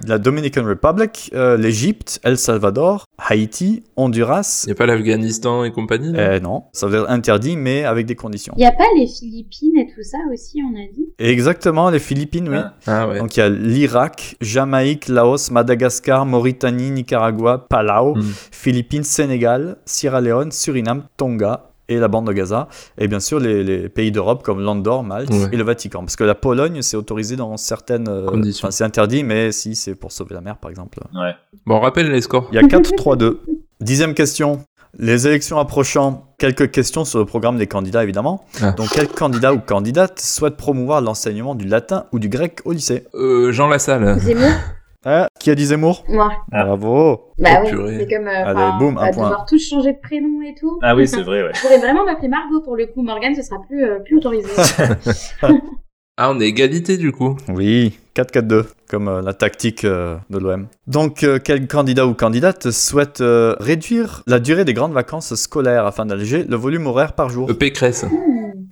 la Dominican Republic, euh, l'Égypte, El Salvador, Haïti, Honduras. Il n'y a pas l'Afghanistan et compagnie Euh, non, ça veut dire interdit, mais avec des conditions. Il y a pas les Philippines et tout ça aussi, on a dit? Exactement, les Philippines, oui. Ah. Ah ouais. Donc il y a l'Irak, Jamaïque, Laos, Madagascar, Mauritanie, Nicaragua, Palau, Mm. Philippines, Sénégal, Sierra Leone, Suriname, Tonga et la bande de Gaza. Et bien sûr les, les pays d'Europe comme l'Andorre, Malte Ouais. et le Vatican. Parce que la Pologne, c'est autorisé dans certaines... euh, Conditions. Enfin, c'est interdit, mais si c'est pour sauver la mer, par exemple. Ouais. Bon, on rappelle les scores. Il y a 4-3-2. Dixième question. Les élections approchant, quelques questions sur le programme des candidats, évidemment. Ah. Donc, quel candidat ou candidate souhaite promouvoir l'enseignement du latin ou du grec au lycée? Euh, Jean Lassalle. Zemmour Ah, Qui a dit Zemmour Moi. Ah. Bravo Bah Oh, oui, c'est comme. euh, Allez, boum, un on va point. devoir tous changer de prénom et tout. Ah oui, c'est vrai, ouais. Je pourrais vraiment m'appeler Margot pour le coup. Morgane, ce sera plus, euh, plus autorisé. Ah, on est égalité du coup. Oui, 4-4-2, comme euh, la tactique euh, de l'OM. Donc, euh, quel candidat ou candidate souhaite euh, réduire la durée des grandes vacances scolaires afin d'alléger le volume horaire par jour? Pécresse.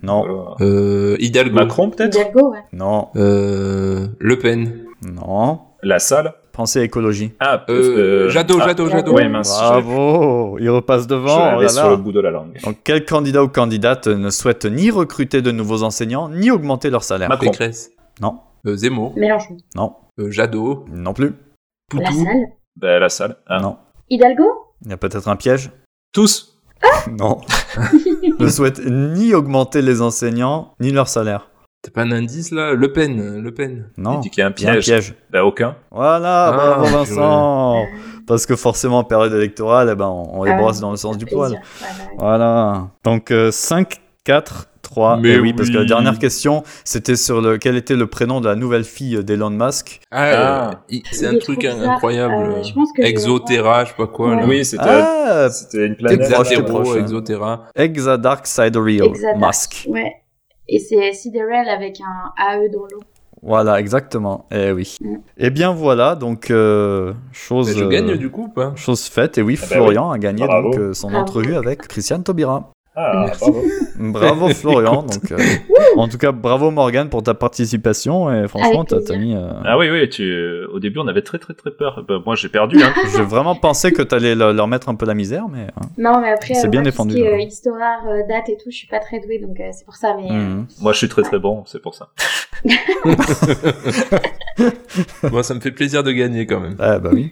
Non. Euh, Hidalgo. Macron, peut-être? Hidalgo, ouais. non, Euh, Le Pen. Non. La salle Pensez à écologie. Ah, Euh, Jadot, ah, Jadot, Jadot. Ouais, mince. j'avais- Bravo Il repasse Je devant. oh l'avais là sur là. le bout de la langue. Donc, quel candidat ou candidate ne souhaite ni recruter de nouveaux enseignants, ni augmenter leur salaire? Macron. Pécresse. Non, Euh, Zemmour. Mélenchon. non, Euh, Jadot. non plus. Poutou. La salle. Ben, la salle. Ah. Non. Hidalgo Il y a peut-être un piège? Tous Non. ne souhaite ni augmenter les enseignants, ni leur salaire. T'as pas un indice là? Le Pen. Le Pen. Non. Il dit qu'il y a un Il y a un piège. piège. Ben, aucun. Voilà, Ah, bravo. Vincent. Parce que forcément, en période électorale, eh ben, on, on les Ah, brosse dans le sens du poil. Bah. Voilà. Donc euh, 5, 4, 3. Mais et oui, parce que la dernière question, c'était sur le quel était le prénom de la nouvelle fille d'Elon Musk? Ah, Ah. euh, c'est un truc incroyable. Euh, je pense que je Exoterra, sais pas quoi. Ouais. Oui, c'était Ah, c'était une planète. Proche. Exoterra. Exa Dark Sidereal Exadark. Musk. Ouais. Et c'est Siderel avec un AE dans l'eau. Voilà, exactement. Eh oui. Mm. Eh bien voilà, donc euh, chose, je euh, gagne du coup ou pas? chose faite. Et oui, Ah bah Florian a gagné Bravo. donc euh, son Bravo. entrevue avec Christiane Taubira. Ah, bravo. Bravo Florian. donc, euh, en tout cas, bravo Morgane pour ta participation. Et franchement, t'as mis. euh, Ah oui, oui, tu... au début on avait très très très peur. Bah, moi j'ai perdu. Hein. J'ai vraiment pensé que t'allais le- leur mettre un peu la misère, mais. euh, Non, mais après, C'est euh, bien moi, défendu, qui euh, histoire, euh, date et tout, je suis pas très douée, donc euh, c'est pour ça. Mais euh, mhm. moi je suis très très bon, c'est pour ça. Moi, ça me fait plaisir de gagner quand même. Ah bah oui.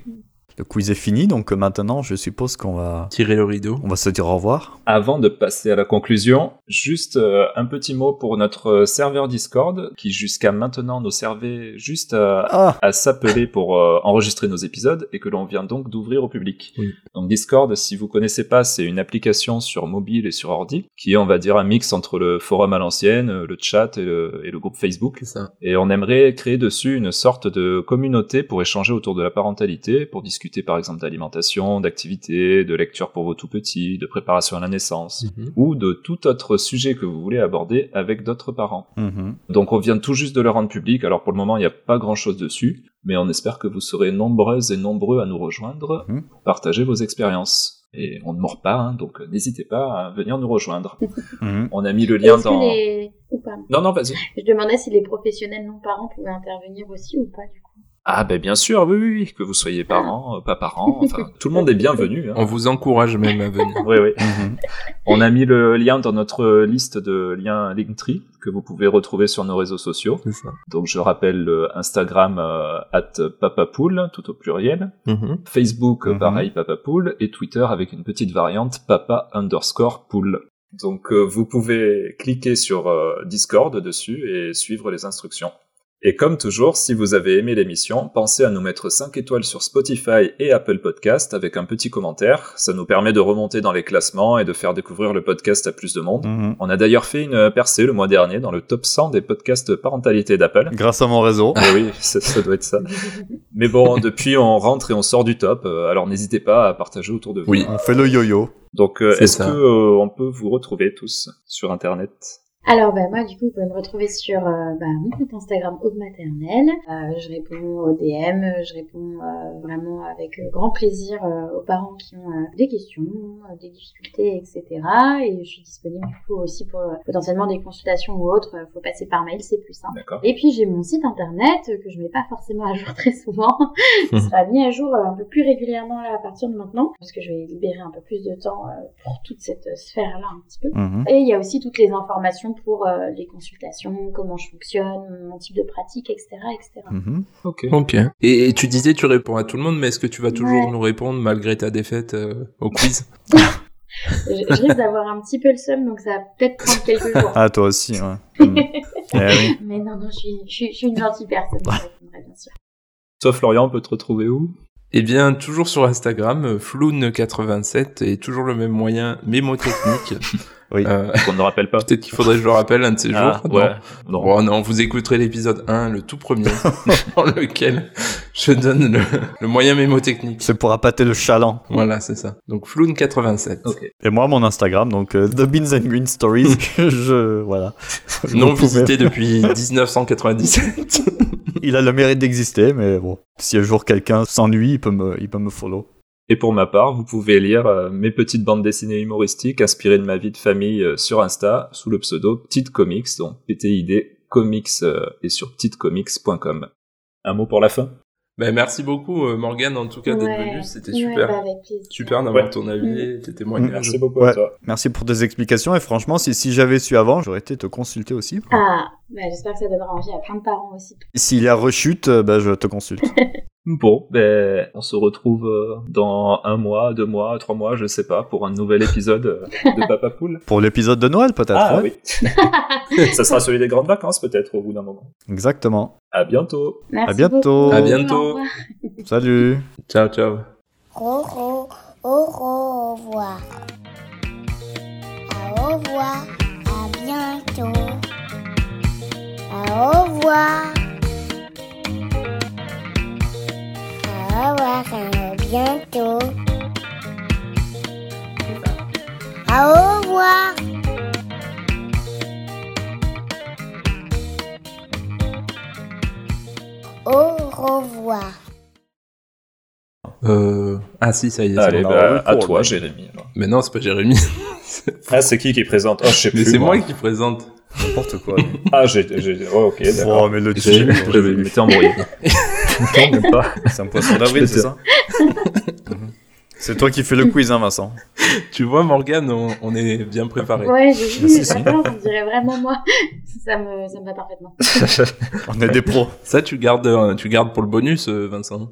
Le quiz est fini, donc maintenant, je suppose qu'on va, Tirer le rideau. on va se dire au revoir. Avant de passer à la conclusion, juste euh, un petit mot pour notre euh, serveur Discord qui jusqu'à maintenant nous servait juste à, Ah, à s'appeler pour euh, enregistrer nos épisodes et que l'on vient donc d'ouvrir au public. Oui. Donc Discord, si vous connaissez pas, c'est une application sur mobile et sur ordi qui est, on va dire, un mix entre le forum à l'ancienne, le chat et le, et le groupe Facebook. Ça. Et on aimerait créer dessus une sorte de communauté pour échanger autour de la parentalité, pour discuter par exemple d'alimentation, d'activité, de lecture pour vos tout petits, de préparation à la naissance, Mhm. ou de tout autre sujet que vous voulez aborder avec d'autres parents. mhm. Donc on vient tout juste de le rendre public, alors pour le moment il n'y a pas grand chose dessus, mais on espère que vous serez nombreuses et nombreux à nous rejoindre Mhm. pour partager vos expériences. Et on ne mord pas, hein, donc n'hésitez pas à venir nous rejoindre. On a mis le lien dans... les... Ou pas? Non, non, vas-y. Je demandais si les professionnels non-parents pouvaient intervenir aussi ou pas, du coup. Ah ben bien sûr, oui, oui, oui, que vous soyez parents, euh, pas parents, enfin tout le monde est bienvenu. Hein. On vous encourage même à venir. Oui, oui. Mhm. On a mis le lien dans notre liste de liens Linktree que vous pouvez retrouver sur nos réseaux sociaux. C'est ça. Donc je rappelle le Instagram euh, at papapool, tout au pluriel. Mhm. Facebook, Mhm. pareil, papapool. Et Twitter avec une petite variante papa underscore pool. Donc euh, vous pouvez cliquer sur euh, Discord dessus et suivre les instructions. Et comme toujours, si vous avez aimé l'émission, pensez à nous mettre 5 étoiles sur Spotify et Apple Podcast avec un petit commentaire. Ça nous permet de remonter dans les classements et de faire découvrir le podcast à plus de monde. Mhm. On a d'ailleurs fait une percée le mois dernier dans le top 100 des podcasts parentalité d'Apple. Grâce à mon réseau. Eh oui, ça, ça doit être ça. Mais bon, depuis on rentre et on sort du top, euh, alors n'hésitez pas à partager autour de vous. Oui. On fait le yo-yo. Donc euh, est-ce que euh, on peut vous retrouver tous sur internet? Alors, bah, moi, du coup, vous pouvez me retrouver sur euh, bah, mon compte Instagram Aube Maternelle. Euh, je réponds aux DM, je réponds euh, vraiment avec euh, grand plaisir euh, aux parents qui ont euh, des questions, euh, des difficultés, etc. Et je suis disponible, du coup, aussi pour euh, potentiellement des consultations ou autres. Faut passer par mail, c'est plus simple. D'accord. Et puis j'ai mon site internet euh, que je mets pas forcément à jour très souvent. Il sera mis à jour euh, un peu plus régulièrement là, à partir de maintenant, parce que je vais libérer un peu plus de temps euh, pour toute cette euh, sphère-là un petit peu. Mhm. Et il y a aussi toutes les informations pour euh, les consultations, comment je fonctionne, mon type de pratique, etc., etc. Mhm. Ok. Ok. Et, et tu disais tu réponds à tout le monde, mais est-ce que tu vas toujours Ouais. nous répondre malgré ta défaite euh, au quiz Je, je risque d'avoir un petit peu le seum, donc ça va peut-être prendre quelques jours. Ah, toi aussi, ouais. Mhm. Eh oui. Mais non, non, je suis, je suis, je suis une gentille personne, je répondrai bien sûr. Toi Florian, on peut te retrouver où? Eh bien, toujours sur Instagram, euh, Floun87 et toujours le même moyen mémotechnique. Oui. Euh, Qu'on ne rappelle pas. Peut-être qu'il faudrait que je le rappelle un de ces Ah, jours. ouais. Non. Non. Bon, non, vous écouterez l'épisode 1, le tout premier, dans lequel je donne le, le moyen mémotechnique. C'est pour appâter le chaland. Voilà, c'est ça. Donc Floun87. Ok. Et moi, mon Instagram, donc euh, The Beans and Green Stories, que je. Voilà. Non visité depuis 1997. Il a le mérite d'exister, mais bon. Si un jour quelqu'un s'ennuie, il peut me, il peut me follow. Et pour ma part, vous pouvez lire euh, mes petites bandes dessinées humoristiques inspirées de ma vie de famille euh, sur Insta sous le pseudo Petite Comics, donc PTID Comics euh, et sur petitecomics.com. Un mot pour la fin? Ben, merci beaucoup, euh, Morgane, en tout cas, d'être venue. C'était Ouais, super. bah, avec plaisir. Super d'avoir Ouais. ton avis et tes témoignages. Merci beaucoup Ouais. à toi. Merci pour tes explications, et franchement, si, si j'avais su avant, j'aurais été te consulter aussi. Ah, bah, j'espère que ça donnera envie à plein de parents aussi. S'il y a rechute, ben, je te consulte. Bon, ben, on se retrouve euh, dans un mois, deux mois, trois mois, je sais pas, pour un nouvel épisode euh, de Papa Poule. Pour l'épisode de Noël, peut-être. Ah ouais. oui. Ça sera celui des grandes vacances peut-être au bout d'un moment. Exactement. À bientôt. Merci À bientôt. beaucoup. À bientôt. Salut. Ciao, ciao. Au, au, au revoir. Au revoir. À bientôt. Au revoir. Revoir. À bientôt. Au revoir. Au revoir. Euh... Ah si, ça y est. c'est Allez, bon. on a bah, à toi. Jérémy. alors. Mais non, c'est pas Jérémy. Ah, c'est qui qui présente Oh, je sais Mais plus. c'est moi qui présente. N'importe quoi. Ah, j'ai, j'ai, oh, ok, d'accord. Oh, mais le m'étais embrouillé. non, même pas. c'est un poisson d'avril, c'est ça Mhm. C'est toi qui fais le quiz, hein, Vincent Tu vois, Morgane, on, on est bien préparé. Ouais, j'ai vu Si, on dirait vraiment moi. Ça me, ça me va parfaitement. On est des pros. Ça, tu gardes, euh, tu gardes pour le bonus, euh, Vincent.